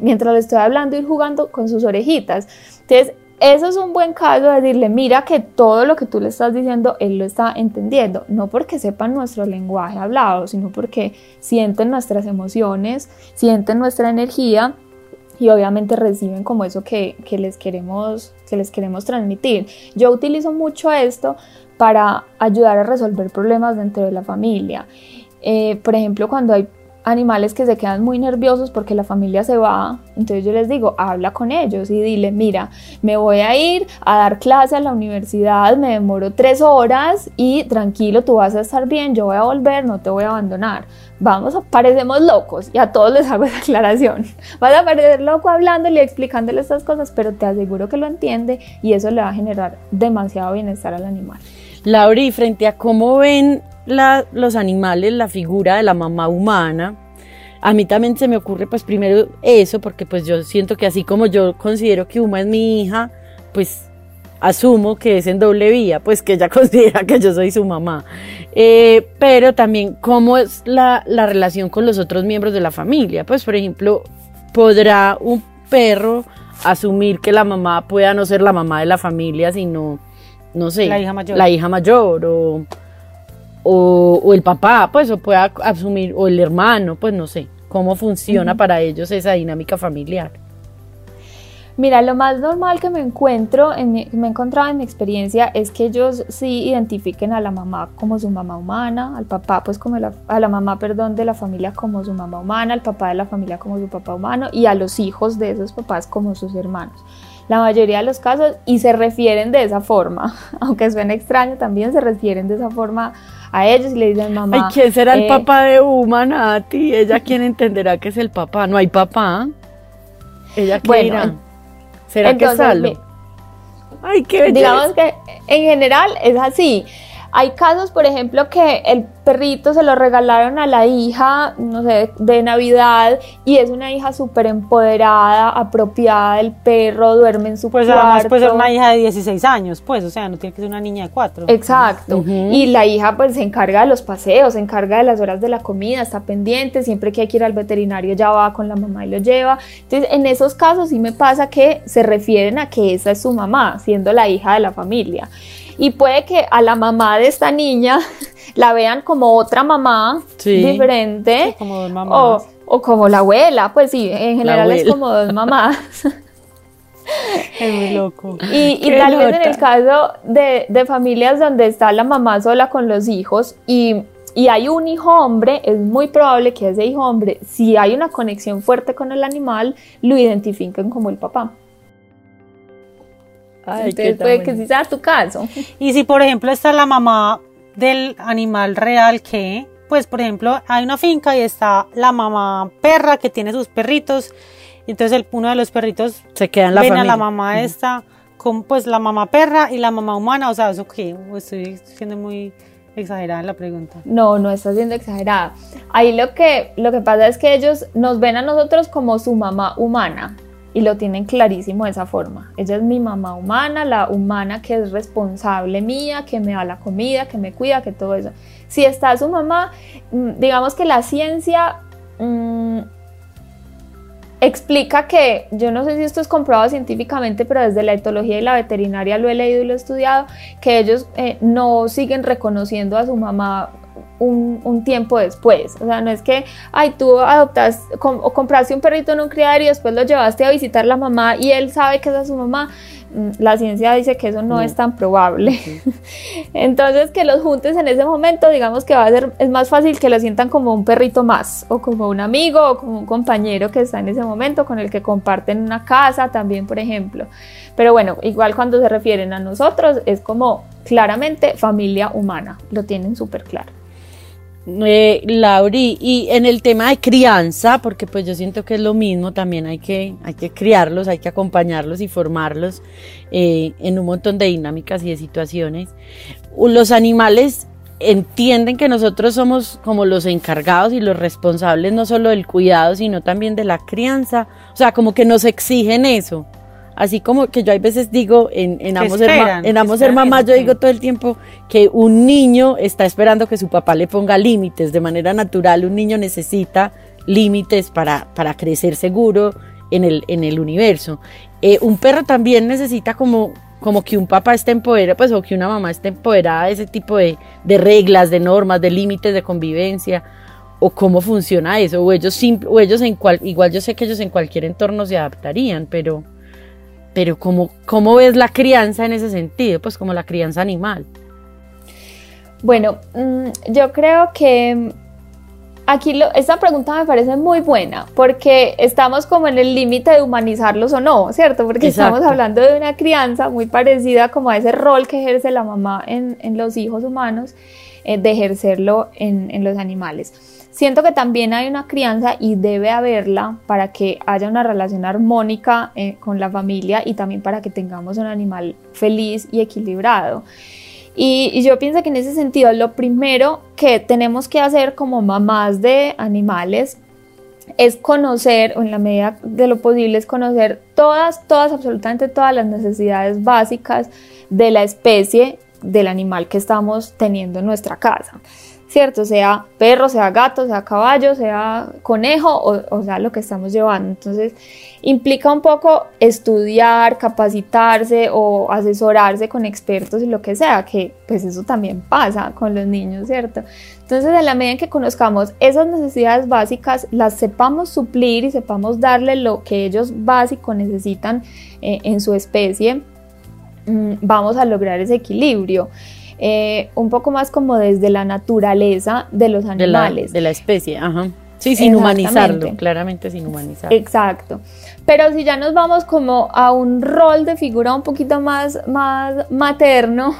mientras le estoy hablando ir jugando con sus orejitas. Entonces, eso es un buen caso de decirle, mira que todo lo que tú le estás diciendo, él lo está entendiendo, no porque sepan nuestro lenguaje hablado, sino porque sienten nuestras emociones, sienten nuestra energía y obviamente reciben como eso que, que, les queremos, que les queremos transmitir. Yo utilizo mucho esto para ayudar a resolver problemas dentro de la familia. Eh, por ejemplo, cuando hay animales que se quedan muy nerviosos porque la familia se va, entonces yo les digo, habla con ellos y dile, mira, me voy a ir a dar clase a la universidad, me demoro tres horas y tranquilo, tú vas a estar bien, yo voy a volver, no te voy a abandonar. Vamos, parecemos locos y a todos les hago esa aclaración. Vas a parecer loco hablándole y explicándole estas cosas, pero te aseguro que lo entiende y eso le va a generar demasiado bienestar al animal. Lauri, frente a cómo ven los animales, la figura de la mamá humana, a mí también se me ocurre pues primero eso, porque pues yo siento que así como yo considero que Uma es mi hija, pues asumo que es en doble vía, pues que ella considera que yo soy su mamá. Eh, pero también cómo es la, la relación con los otros miembros de la familia. Pues por ejemplo, ¿podrá un perro asumir que la mamá pueda no ser la mamá de la familia, sino no sé, la hija mayor, la hija mayor o, o, el papá, pues, o pueda asumir, o el hermano, pues no sé, cómo funciona para ellos esa dinámica familiar. Mira, lo más normal que me encuentro, en me he encontrado en mi experiencia, es que ellos sí identifiquen a la mamá como su mamá humana, al papá, pues como la, a la mamá, perdón, de la familia como su mamá humana, al papá de la familia como su papá humano y a los hijos de esos papás como sus hermanos. La mayoría de los casos y se refieren de esa forma, aunque suene extraño, también se refieren de esa forma a ellos y le dicen mamá. ¿Y quién será el eh, papá de Uma, ti? Ella quién entenderá que es el papá, no hay papá. Ella qué bueno, ¿Será que es Ay, qué Digamos que en general es así. Hay casos, por ejemplo, que el perrito se lo regalaron a la hija, no sé, de Navidad y es una hija súper empoderada, apropiada del perro, duerme en su pues cuarto. Pues además puede ser una hija de 16 años, pues, o sea, no tiene que ser una niña de 4. Exacto. Y la hija pues se encarga de los paseos, se encarga de las horas de la comida, está pendiente, siempre que hay que ir al veterinario ya va con la mamá y lo lleva. Entonces, en esos casos sí me pasa que se refieren a que esa es su mamá, siendo la hija de la familia y puede que a la mamá de esta niña la vean como otra mamá diferente como dos mamás. O, como la abuela, pues sí, en general es como dos mamás. es muy loco. Y, tal vez en el caso de, de, familias donde está la mamá sola con los hijos y, y hay un hijo hombre, es muy probable que ese hijo hombre, si hay una conexión fuerte con el animal, lo identifiquen como el papá. Entonces puede que sí sea tu caso. Y si por ejemplo está la mamá del animal real que, pues por ejemplo hay una finca y está la mamá perra que tiene sus perritos, entonces el, uno de los perritos se queda en la ven a la mamá esta con pues la mamá perra y la mamá humana, o sea, eso que estoy siendo muy exagerada en la pregunta. No, no estás siendo exagerada. Ahí lo que, lo que pasa es que ellos nos ven a nosotros como su mamá humana y lo tienen clarísimo de esa forma. Ella es mi mamá humana, la humana que es responsable mía, que me da la comida, que me cuida, que todo eso. Si está su mamá, mm, digamos que la ciencia mm, explica que, yo no sé si esto es comprobado científicamente, pero desde la etología y la veterinaria lo he leído y lo he estudiado, que ellos eh, no siguen reconociendo a su mamá un, tiempo después. O sea, no es que, ay, tú adoptas o compraste un perrito en un criadero y después lo llevaste a visitar la mamá y él sabe que esa es su mamá. Mm, la ciencia dice que eso no, es tan probable. Entonces, que los juntes en ese momento, digamos que va a ser, es más fácil que lo sientan como un perrito más, o como un amigo, o como un compañero que está en ese momento, con el que comparten una casa también, por ejemplo. Pero bueno, igual cuando se refieren a nosotros, es como claramente familia humana, lo tienen súper claro. Eh, Lauri, y en el tema de crianza, porque pues yo siento que es lo mismo, también hay que, hay que criarlos, hay que acompañarlos y formarlos eh, en un montón de dinámicas y de situaciones. Los animales entienden que nosotros somos como los encargados y los responsables no solo del cuidado, sino también de la crianza, o sea, como que nos exigen eso. Así como que yo hay veces digo en, en ambos ser mamás, yo digo todo el tiempo que un niño está esperando que su papá le ponga límites. De manera natural, un niño necesita límites para, para crecer seguro en el, en el universo. Eh, un perro también necesita como, como que un papá esté empoderado, pues, o que una mamá esté empoderada de ese tipo de, de reglas, de normas, de límites de convivencia o cómo funciona eso, o ellos, o ellos en cual, igual yo sé que ellos en cualquier entorno se adaptarían, pero, pero ¿cómo, ¿cómo ves la crianza en ese sentido? Pues como la crianza animal. Bueno, mm, yo creo que aquí esta pregunta me parece muy buena porque estamos como en el límite de humanizarlos o no, ¿cierto? Porque estamos hablando de una crianza muy parecida como a ese rol que ejerce la mamá en, los hijos humanos, eh, de ejercerlo en, en los animales. Siento que también hay una crianza y debe haberla para que haya una relación armónica eh, con la familia y también para que tengamos un animal feliz y equilibrado. Y, yo pienso que en ese sentido lo primero que tenemos que hacer como mamás de animales es conocer, o en la medida de lo posible, es conocer todas, todas, absolutamente todas las necesidades básicas de la especie del animal que estamos teniendo en nuestra casa. ¿Cierto? Sea perro, sea gato, sea caballo, sea conejo o, o sea lo que estamos llevando. Entonces, implica un poco estudiar, capacitarse o asesorarse con expertos y lo que sea, que pues eso también pasa con los niños, ¿cierto? Entonces, en la medida en que conozcamos esas necesidades básicas, las sepamos suplir y sepamos darle lo que ellos básico necesitan eh, en su especie, mm, vamos a lograr ese equilibrio. Eh, un poco más como desde la naturaleza de los animales. De la, especie, ajá. Sí, sin humanizarlo, claramente sin humanizarlo. Exacto. Pero si ya nos vamos como a un rol de figura un poquito más, más materno,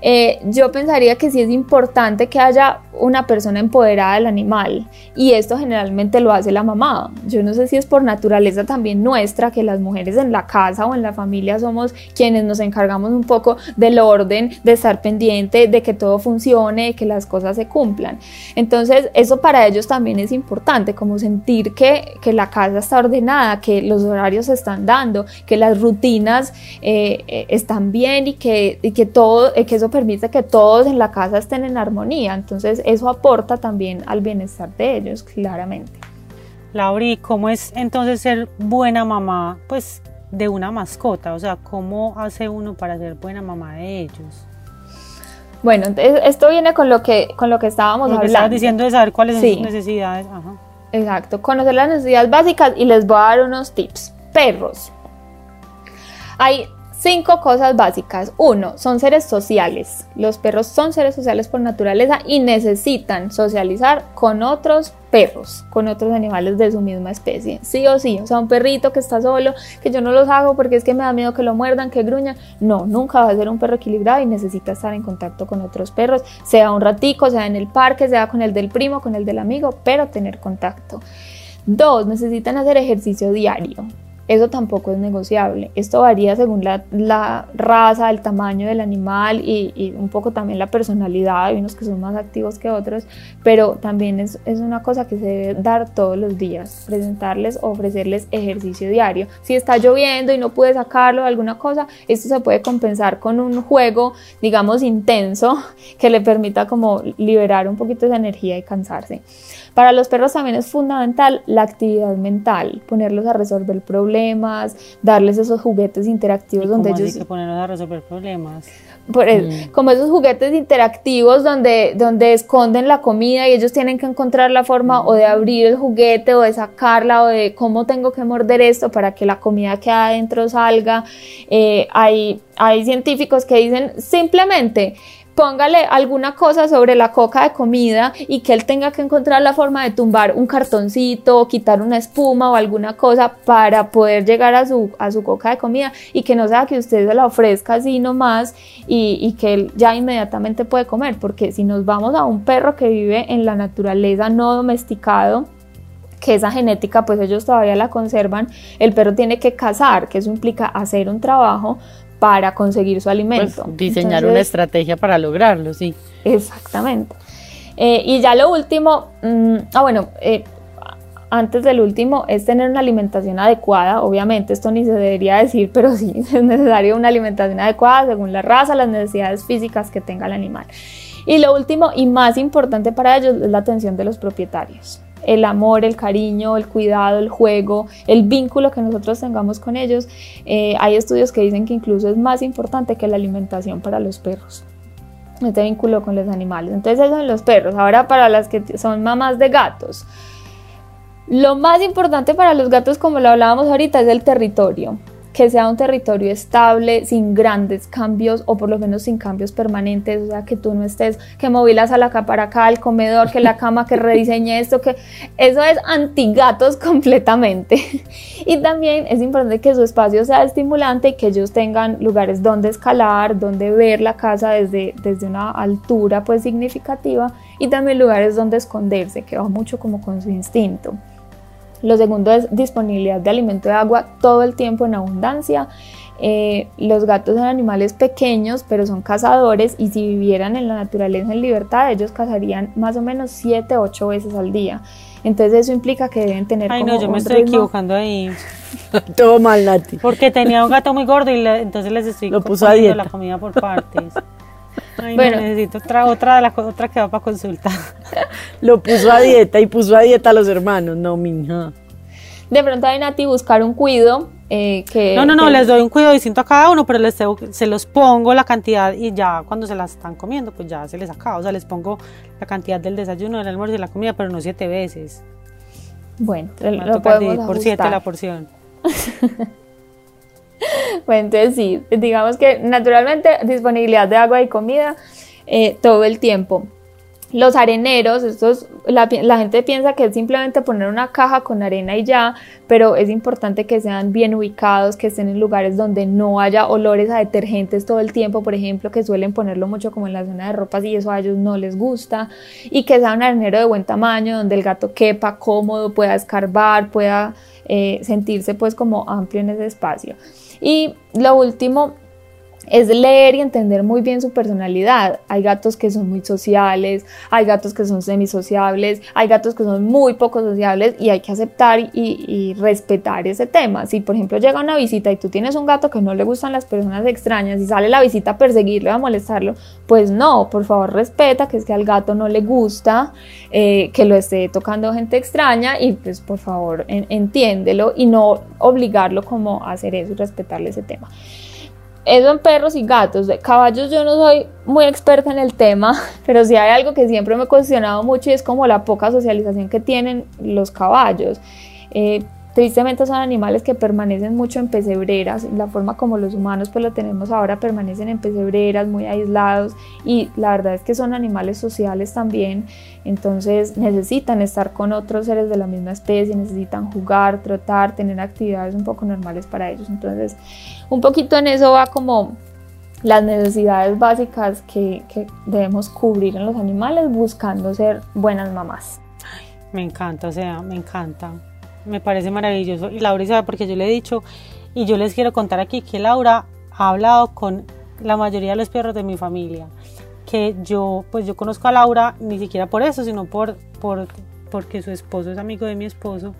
eh, yo pensaría que sí es importante que haya una persona empoderada del animal y esto generalmente lo hace la mamá. Yo no sé si es por naturaleza también nuestra que las mujeres en la casa o en la familia somos quienes nos encargamos un poco del orden, de estar pendiente, de que todo funcione, de que las cosas se cumplan. Entonces eso para ellos también es importante, como sentir que, que la casa está ordenada, que los horarios se están dando, que las rutinas eh, eh, están bien y que, y que todo, que eso permite que todos en la casa estén en armonía. Entonces eso aporta también al bienestar de ellos, claramente. Lauri, ¿cómo es entonces ser buena mamá, pues, de una mascota? O sea, ¿cómo hace uno para ser buena mamá de ellos? Bueno, esto viene con lo que, con lo que estábamos lo que hablando. diciendo de saber cuáles son sus necesidades. Exacto, conocer las necesidades básicas y les voy a dar unos tips. Perros. Hay Cinco cosas básicas. Uno, son seres sociales. Los perros son seres sociales por naturaleza y necesitan socializar con otros perros, con otros animales de su misma especie. Sí o sí. O sea, un perrito que está solo, que yo no los hago porque es que me da miedo que lo muerdan, que gruñan. No, nunca va a ser un perro equilibrado y necesita estar en contacto con otros perros, sea un ratico, sea en el parque, sea con el del primo, con el del amigo, pero tener contacto. Dos, necesitan hacer ejercicio diario. Eso tampoco es negociable. Esto varía según la, raza, el tamaño del animal y, un poco también la personalidad. Hay unos que son más activos que otros, pero también es, una cosa que se debe dar todos los días, presentarles o ofrecerles ejercicio diario. Si está lloviendo y no puede sacarlo de alguna cosa, esto se puede compensar con un juego, digamos, intenso que le permita como liberar un poquito esa energía y cansarse. Para los perros también es fundamental la actividad mental, ponerlos a resolver problemas, darles esos juguetes interactivos donde ellos... Así que ponerlos a resolver problemas? Mm. Como esos juguetes interactivos donde, donde esconden la comida y ellos tienen que encontrar la forma o de abrir el juguete o de sacarla o de cómo tengo que morder esto para que la comida que adentro salga. Eh, hay, hay científicos que dicen simplemente póngale alguna cosa sobre la coca de comida y que él tenga que encontrar la forma de tumbar un cartoncito o quitar una espuma o alguna cosa para poder llegar a su, a su coca de comida y que no sea que usted se la ofrezca así nomás y, y que él ya inmediatamente puede comer, porque si nos vamos a un perro que vive en la naturaleza no domesticado, que esa genética pues ellos todavía la conservan, el perro tiene que cazar, que eso implica hacer un trabajo para conseguir su alimento. Pues, diseñar una estrategia para lograrlo, sí. Exactamente. Eh, y ya lo último, mm, ah bueno, eh, antes del último es tener una alimentación adecuada. Obviamente esto ni se debería decir, pero sí es necesario una alimentación adecuada según la raza, las necesidades físicas que tenga el animal. Y lo último y más importante para ellos es la atención de los propietarios el amor, el cariño, el cuidado, el juego, el vínculo que nosotros tengamos con ellos. Eh, hay estudios que dicen que incluso es más importante que la alimentación para los perros. Este vínculo con los animales. Entonces, eso son los perros. Ahora, para las que son mamás de gatos. Lo más importante para los gatos, como lo hablábamos ahorita, es el territorio que sea un territorio estable, sin grandes cambios o por lo menos sin cambios permanentes, o sea, que tú no estés, que movilas a la capa para acá, al comedor, que la cama, que rediseñe esto, que eso es antigatos completamente. y también es importante que su espacio sea estimulante y que ellos tengan lugares donde escalar, donde ver la casa desde, desde una altura pues significativa y también lugares donde esconderse, que va mucho como con su instinto. Lo segundo es disponibilidad de alimento y agua todo el tiempo en abundancia. Eh, los gatos son animales pequeños, pero son cazadores y si vivieran en la naturaleza en libertad, ellos cazarían más o menos 7, 8 veces al día. Entonces eso implica que deben tener... Ay, no, yo me estoy equivocando ahí. Todo mal, Nati. Porque tenía un gato muy gordo y entonces les estoy Lo puso a dieta. la comida por partes. bueno, necesito otra, otra, la, otra que va para consulta. Lo puso a dieta y puso a dieta a los hermanos, no, mija. De pronto hay Nati buscar un cuido eh, que... No, no, no, les doy un cuido distinto a cada uno, pero les se los pongo la cantidad y ya cuando se las están comiendo, pues ya se les acaba. O sea, les pongo la cantidad del desayuno, del almuerzo y la comida, pero no siete veces. Bueno, lo podemos por siete la porción. entonces sí, digamos que naturalmente disponibilidad de agua y comida eh, todo el tiempo. Los areneros, estos, la, gente piensa que es simplemente poner una caja con arena y ya, pero es importante que sean bien ubicados, que estén en lugares donde no haya olores a detergentes todo el tiempo, por ejemplo, que suelen ponerlo mucho como en la zona de ropas y eso a ellos no les gusta, y que sea un arenero de buen tamaño, donde el gato quepa cómodo, pueda escarbar, pueda eh, sentirse pues como amplio en ese espacio. Y lo último es leer y entender muy bien su personalidad. Hay gatos que son muy sociales, hay gatos que son semisociables, hay gatos que son muy poco sociables y hay que aceptar y, respetar ese tema. Si por ejemplo llega una visita y tú tienes un gato que no le gustan las personas extrañas y sale la visita a perseguirlo, a molestarlo, pues no, por favor respeta que es que al gato no le gusta eh, que lo esté tocando gente extraña y pues por favor entiéndelo y no obligarlo como a hacer eso y respetarle ese tema. Eso en perros y gatos. De caballos yo no soy muy experta en el tema, pero sí hay algo que siempre me he cuestionado mucho y es como la poca socialización que tienen los caballos. Eh, Tristemente son animales que permanecen mucho en pesebreras, la forma como los humanos pues lo tenemos ahora permanecen en pesebreras, muy aislados y la verdad es que son animales sociales también, entonces necesitan estar con otros seres de la misma especie, necesitan jugar, trotar, tener actividades un poco normales para ellos, entonces un poquito en eso va como las necesidades básicas que, debemos cubrir en los animales buscando ser buenas mamás. Me encanta, o sea, me encanta me parece maravilloso. Y Laura sabe porque yo le he dicho, y yo les quiero contar aquí que Laura ha hablado con la mayoría de los perros de mi familia. Que yo, pues yo conozco a Laura ni siquiera por eso, sino por, por porque su esposo es amigo de mi esposo.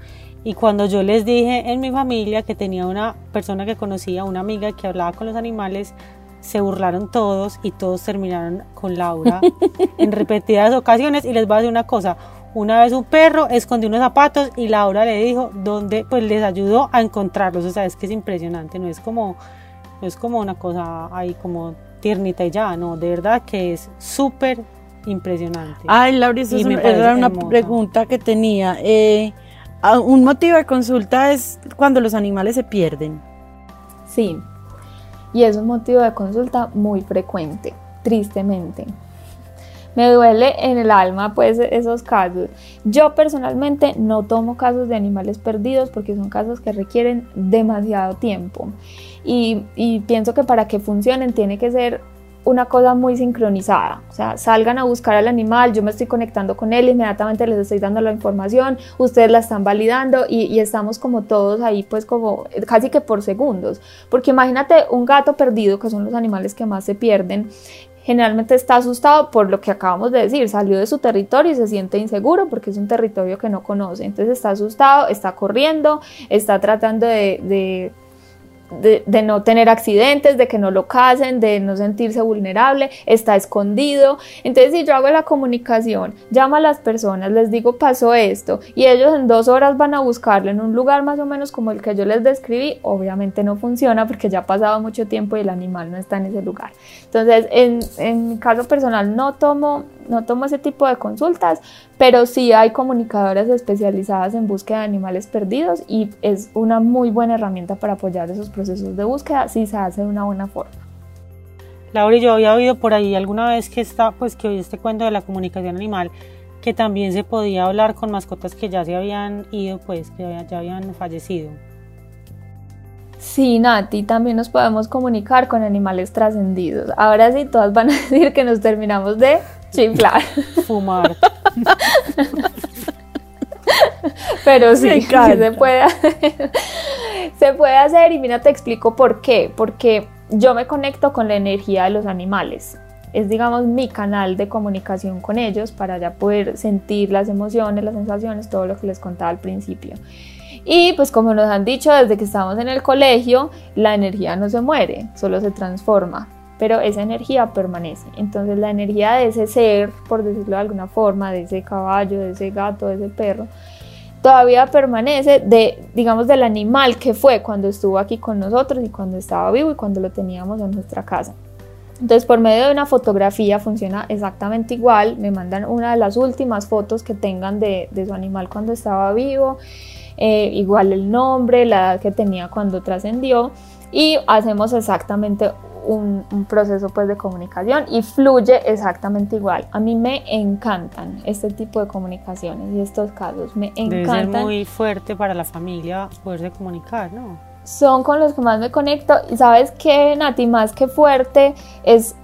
Y cuando yo les dije en mi familia que tenía una persona que conocía, una amiga que hablaba con los animales, se burlaron todos y todos terminaron con Laura en repetidas ocasiones. Y les voy a decir una cosa, una vez un perro escondió unos zapatos y Laura le dijo dónde, pues les ayudó a encontrarlos. O sea, es que es impresionante, no es como, no es como una cosa ahí como tiernita y ya, no, de verdad que es súper impresionante. Ay, Laura, eso era una pregunta que tenía. Eh, un motivo de consulta es cuando los animales se pierden. Sí, y es un motivo de consulta muy frecuente, tristemente me duele en el alma pues esos casos. Yo personalmente no tomo casos de animales perdidos porque son casos que requieren demasiado tiempo. Y, pienso que para que funcionen tiene que ser una cosa muy sincronizada, o sea, salgan a buscar al animal, yo me estoy conectando con él, inmediatamente les estoy dando la información, ustedes la están validando y, estamos como todos ahí pues como casi que por segundos, porque imagínate un gato perdido, que son los animales que más se pierden, generalmente está asustado por lo que acabamos de decir, salió de su territorio y se siente inseguro porque es un territorio que no conoce, entonces está asustado, está corriendo, está tratando de, de, no tener accidentes, de que no lo casen, de no sentirse vulnerable, está escondido. Entonces, si yo hago la comunicación, llamo a las personas, les digo pasó esto y ellos en dos horas van a buscarlo en un lugar más o menos como el que yo les describí, obviamente no funciona porque ya ha pasado mucho tiempo y el animal no está en ese lugar. Entonces, en, en mi caso personal no tomo no tomo ese tipo de consultas, pero sí hay comunicadoras especializadas en búsqueda de animales perdidos y es una muy buena herramienta para apoyar esos procesos de búsqueda si se hace de una buena forma. Laura, yo había oído por ahí alguna vez que está, pues que oí este cuento de la comunicación animal, que también se podía hablar con mascotas que ya se habían ido, pues que ya habían fallecido. Sí, Nati, también nos podemos comunicar con animales trascendidos. Ahora sí, todas van a decir que nos terminamos de chiflar. Fumar. Pero sí, sí se puede hacer. se puede hacer y mira, te explico por qué. Porque yo me conecto con la energía de los animales. Es, digamos, mi canal de comunicación con ellos para ya poder sentir las emociones, las sensaciones, todo lo que les contaba al principio. Y pues como nos han dicho desde que estamos en el colegio, la energía no se muere, solo se transforma. Pero esa energía permanece. Entonces la energía de ese ser, por decirlo de alguna forma, de ese caballo, de ese gato, de ese perro, todavía permanece de, digamos, del animal que fue cuando estuvo aquí con nosotros y cuando estaba vivo y cuando lo teníamos en nuestra casa. Entonces, por medio de una fotografía funciona exactamente igual. Me mandan una de las últimas fotos que tengan de, su animal cuando estaba vivo, eh, igual el nombre, la edad que tenía cuando trascendió y hacemos exactamente un, proceso pues de comunicación y fluye exactamente igual. A mí me encantan este tipo de comunicaciones y estos casos, me encantan. Debe muy fuerte para la familia poderse comunicar, ¿no? Son con los que más me conecto y sabes que Nati, más que fuerte es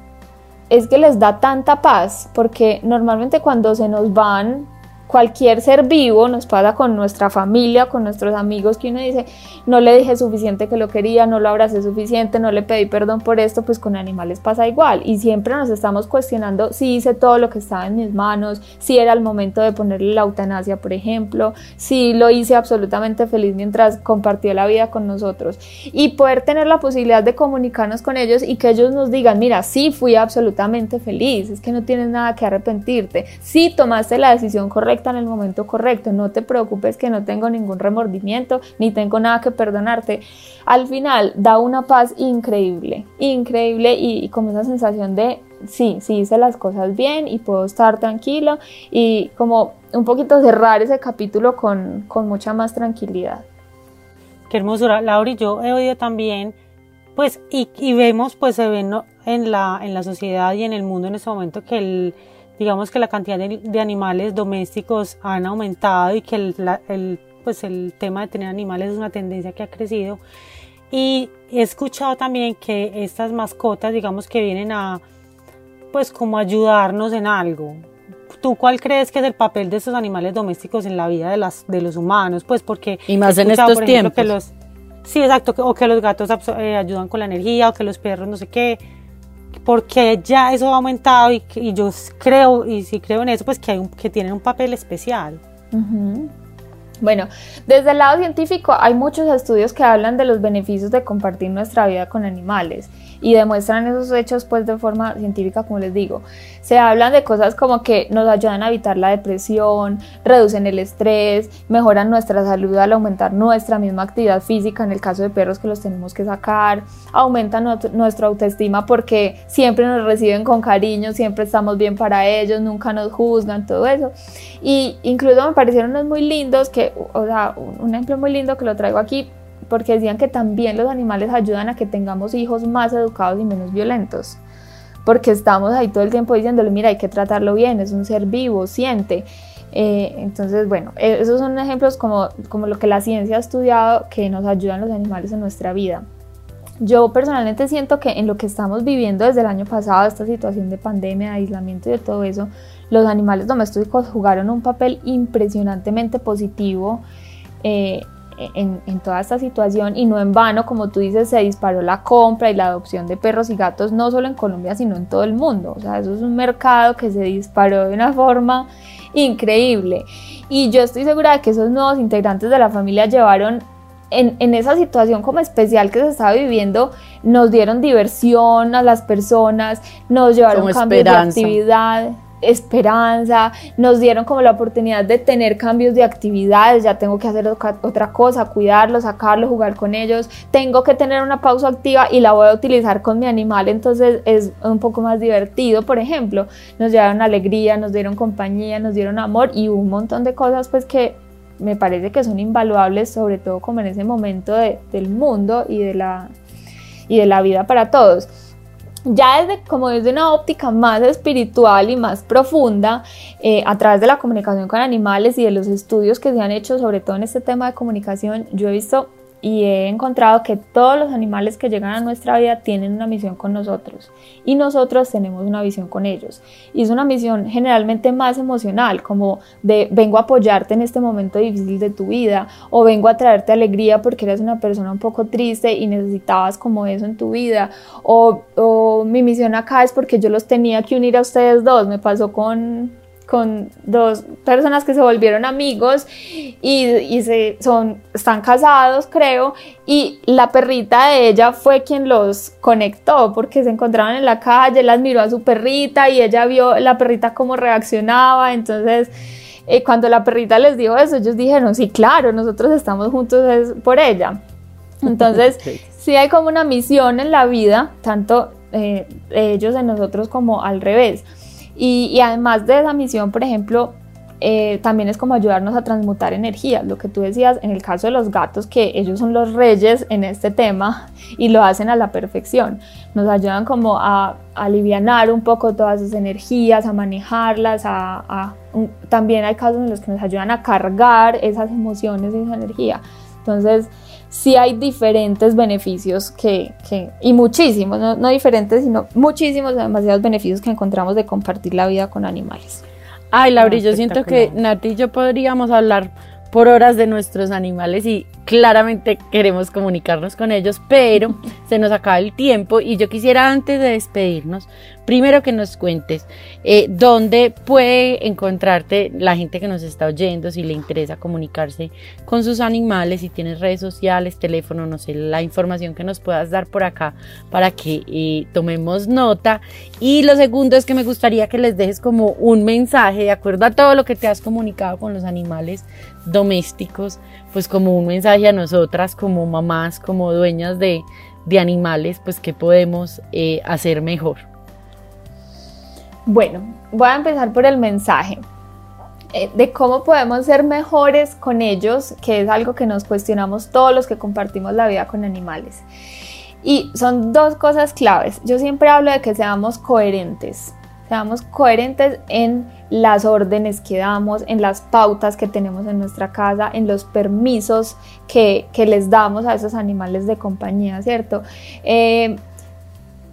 es que les da tanta paz, porque normalmente cuando se nos van cualquier ser vivo, nos pasa con nuestra familia, con nuestros amigos, que uno dice, no le dije suficiente que lo quería, no lo abracé suficiente, no le pedí perdón por esto, pues con animales pasa igual. Y siempre nos estamos cuestionando si hice todo lo que estaba en mis manos, si era el momento de ponerle la eutanasia, por ejemplo, si lo hice absolutamente feliz mientras compartió la vida con nosotros. Y poder tener la posibilidad de comunicarnos con ellos y que ellos nos digan, mira, sí fui absolutamente feliz, es que no tienes nada que arrepentirte, sí tomaste la decisión correcta en el momento correcto, no te preocupes que no tengo ningún remordimiento ni tengo nada que perdonarte. Al final da una paz increíble, increíble y, como esa sensación de sí, sí hice las cosas bien y puedo estar tranquilo y como un poquito cerrar ese capítulo con, con mucha más tranquilidad. Qué hermosura, Laura y yo he oído también, pues, y, y vemos, pues se ve en, la, en la sociedad y en el mundo en este momento que el, digamos que la cantidad de, animales domésticos han aumentado y que el, pues el tema de tener animales es una tendencia que ha crecido. Y he escuchado también que estas mascotas, digamos que vienen a, pues como ayudarnos en algo. ¿Tú cuál crees que es el papel de estos animales domésticos en la vida de, las, de los humanos? Pues porque... Y más en estos tiempos. Que los, sí, exacto, o que los gatos eh, ayudan con la energía, o que los perros no sé qué porque ya eso ha aumentado y, yo creo, y sí creo en eso, pues que, hay que tienen un papel especial. Bueno, desde el lado científico hay muchos estudios que hablan de los beneficios de compartir nuestra vida con animales y demuestran esos hechos pues de forma científica como les digo. Se hablan de cosas como que nos ayudan a evitar la depresión, reducen el estrés, mejoran nuestra salud al aumentar nuestra misma actividad física en el caso de perros que los tenemos que sacar, aumentan nuestra autoestima porque siempre nos reciben con cariño, siempre estamos bien para ellos, nunca nos juzgan, todo eso. Y incluso me parecieron unos muy lindos que, o sea, un ejemplo muy lindo que lo traigo aquí porque decían que también los animales ayudan a que tengamos hijos más educados y menos violentos. Porque estamos ahí todo el tiempo diciéndole, mira, hay que tratarlo bien, es un ser vivo, siente. Eh, entonces, bueno, e-, esos son ejemplos como, como lo que la ciencia ha estudiado que nos ayudan los animales en nuestra vida. Yo personalmente siento que en lo que estamos viviendo desde el año pasado, esta situación de pandemia, de aislamiento y de todo eso, los animales domésticos jugaron un papel impresionantemente positivo eh, en, toda esta situación y no en vano, como tú dices, se disparó la compra y la adopción de perros y gatos no solo en Colombia, sino en todo el mundo. O sea, eso es un mercado que se disparó de una forma increíble. Y yo estoy segura de que esos nuevos integrantes de la familia llevaron en, en, esa situación como especial que se estaba viviendo, nos dieron diversión a las personas, nos llevaron cambios de actividad esperanza, nos dieron como la oportunidad de tener cambios de actividades, ya tengo que hacer otra cosa, cuidarlos, sacarlos, jugar con ellos, tengo que tener una pausa activa y la voy a utilizar con mi animal, entonces es un poco más divertido, por ejemplo, nos dieron alegría, nos dieron compañía, nos dieron amor y un montón de cosas pues que me parece que son invaluables, sobre todo como en ese momento del mundo y de la, y de la vida para todos ya desde como desde una óptica más espiritual y más profunda, eh, a través de la comunicación con animales y de los estudios que se han hecho sobre todo en este tema de comunicación, yo he visto y he encontrado que todos los animales que llegan a nuestra vida tienen una misión con nosotros y nosotros tenemos una visión con ellos. Y es una misión generalmente más emocional, como de vengo a apoyarte en este momento difícil de tu vida o vengo a traerte alegría porque eres una persona un poco triste y necesitabas como eso en tu vida o, o mi misión acá es porque yo los tenía que unir a ustedes dos, me pasó con con dos personas que se volvieron amigos y, y se, son, están casados, creo, y la perrita de ella fue quien los conectó porque se encontraban en la calle, las miró a su perrita y ella vio la perrita cómo reaccionaba, entonces eh, cuando la perrita les dijo eso, ellos dijeron, sí, claro, nosotros estamos juntos es por ella. Entonces, sí hay como una misión en la vida, tanto eh, ellos en nosotros como al revés. Y, además de esa misión, por ejemplo, eh, también es como ayudarnos a transmutar energías, lo que tú decías en el caso de los gatos, que ellos son los reyes en este tema y lo hacen a la perfección. Nos ayudan como a, aliviar un poco todas sus energías, a manejarlas, a, también hay casos en los que nos ayudan a cargar esas emociones y esa energía. Entonces, sí hay diferentes beneficios que, y muchísimos, no, diferentes, sino muchísimos, demasiados beneficios que encontramos de compartir la vida con animales. Ay, Laura, yo siento que Nati y yo podríamos hablar por horas de nuestros animales y claramente queremos comunicarnos con ellos, pero se nos acaba el tiempo y yo quisiera antes de despedirnos, primero que nos cuentes eh, dónde puede encontrarte la gente que nos está oyendo, si le interesa comunicarse con sus animales, si tienes redes sociales, teléfono, no sé, la información que nos puedas dar por acá para que eh, tomemos nota. Y lo segundo es que me gustaría que les dejes como un mensaje de acuerdo a todo lo que te has comunicado con los animales domésticos, pues como un mensaje a nosotras como mamás, como dueñas de, animales, pues qué podemos eh, hacer mejor. Bueno, voy a empezar por el mensaje eh, de cómo podemos ser mejores con ellos, que es algo que nos cuestionamos todos los que compartimos la vida con animales. Y son dos cosas claves. Yo siempre hablo de que seamos coherentes, seamos coherentes en las órdenes que damos, en las pautas que tenemos en nuestra casa, en los permisos que, les damos a esos animales de compañía, ¿cierto? Eh,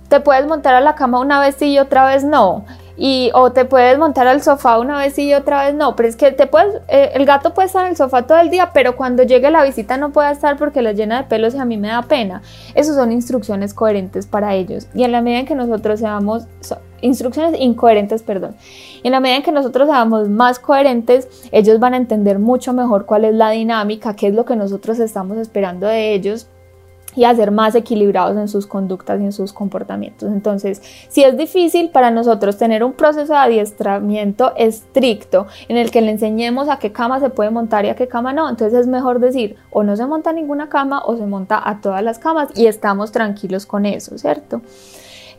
te puedes montar a la cama una vez y otra vez no. Y, o te puedes montar al sofá una vez y otra vez no, pero es que te puedes, eh, el gato puede estar en el sofá todo el día, pero cuando llegue la visita no puede estar porque lo llena de pelos y a mí me da pena. Esas son instrucciones coherentes para ellos. Y en la medida en que nosotros seamos, instrucciones incoherentes, perdón. En la medida en que nosotros seamos más coherentes, ellos van a entender mucho mejor cuál es la dinámica, qué es lo que nosotros estamos esperando de ellos y a ser más equilibrados en sus conductas y en sus comportamientos. Entonces, si es difícil para nosotros tener un proceso de adiestramiento estricto en el que le enseñemos a qué cama se puede montar y a qué cama no, entonces es mejor decir o no se monta ninguna cama o se monta a todas las camas y estamos tranquilos con eso, ¿cierto?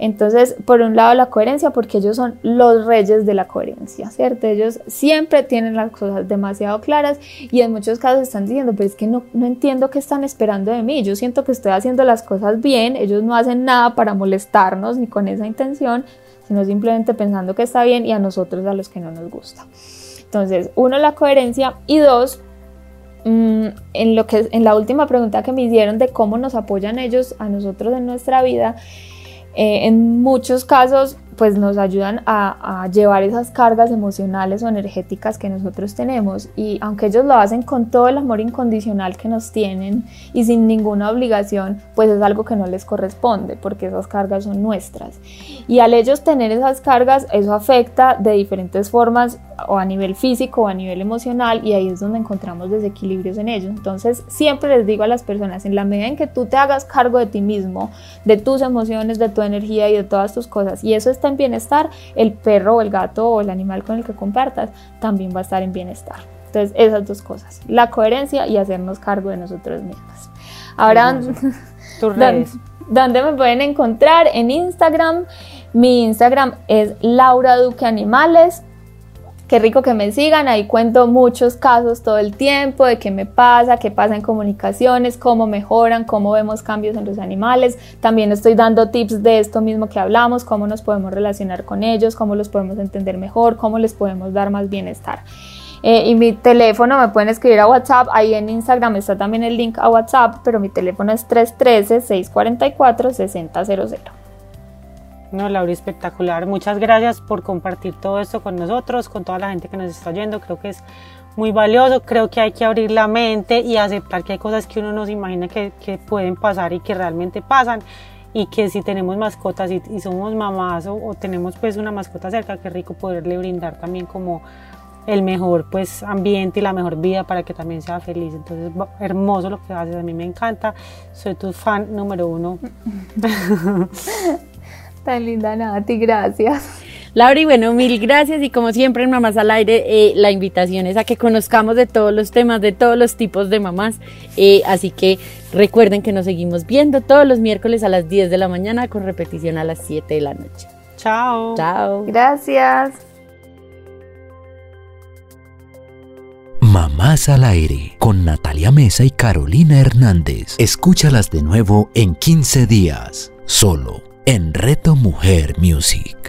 Entonces, por un lado la coherencia, porque ellos son los reyes de la coherencia, ¿cierto? Ellos siempre tienen las cosas demasiado claras y en muchos casos están diciendo, pero es que no, no entiendo qué están esperando de mí, yo siento que estoy haciendo las cosas bien, ellos no hacen nada para molestarnos ni con esa intención, sino simplemente pensando que está bien y a nosotros a los que no nos gusta. Entonces, uno, la coherencia y dos, mm, en, lo que, en la última pregunta que me hicieron de cómo nos apoyan ellos a nosotros en nuestra vida, eh, en muchos casos pues nos ayudan a, llevar esas cargas emocionales o energéticas que nosotros tenemos y aunque ellos lo hacen con todo el amor incondicional que nos tienen y sin ninguna obligación, pues es algo que no les corresponde porque esas cargas son nuestras. Y al ellos tener esas cargas, eso afecta de diferentes formas o a nivel físico o a nivel emocional y ahí es donde encontramos desequilibrios en ellos. Entonces siempre les digo a las personas, en la medida en que tú te hagas cargo de ti mismo, de tus emociones, de tu energía y de todas tus cosas y eso está en bienestar, el perro o el gato o el animal con el que compartas también va a estar en bienestar. Entonces, esas dos cosas, la coherencia y hacernos cargo de nosotros mismos. Ahora, ¿dónde me pueden encontrar? En Instagram. Mi Instagram es Laura Duque Animales. Qué rico que me sigan, ahí cuento muchos casos todo el tiempo de qué me pasa, qué pasa en comunicaciones, cómo mejoran, cómo vemos cambios en los animales. También estoy dando tips de esto mismo que hablamos, cómo nos podemos relacionar con ellos, cómo los podemos entender mejor, cómo les podemos dar más bienestar. Eh, y mi teléfono me pueden escribir a WhatsApp, ahí en Instagram está también el link a WhatsApp, pero mi teléfono es 313-644-6000. No, Laura, espectacular. Muchas gracias por compartir todo esto con nosotros, con toda la gente que nos está oyendo. Creo que es muy valioso. Creo que hay que abrir la mente y aceptar que hay cosas que uno no se imagina que, que pueden pasar y que realmente pasan. y que si tenemos mascotas y, somos mamás o, tenemos pues una mascota cerca, qué rico poderle brindar también como el mejor pues ambiente y la mejor vida para que también sea feliz. Entonces, hermoso lo que haces, a mí me encanta, soy tu fan número uno. Tan linda Nati, gracias. Laura, y bueno, mil gracias y como siempre en Mamás al Aire, eh, la invitación es a que conozcamos de todos los temas, de todos los tipos de mamás. Eh, así que recuerden que nos seguimos viendo todos los miércoles a las 10 de la mañana con repetición a las 7 de la noche. Chao. Chao. Gracias. Mamás al aire con Natalia Mesa y Carolina Hernández. Escúchalas de nuevo en 15 días, solo en Reto Mujer Music.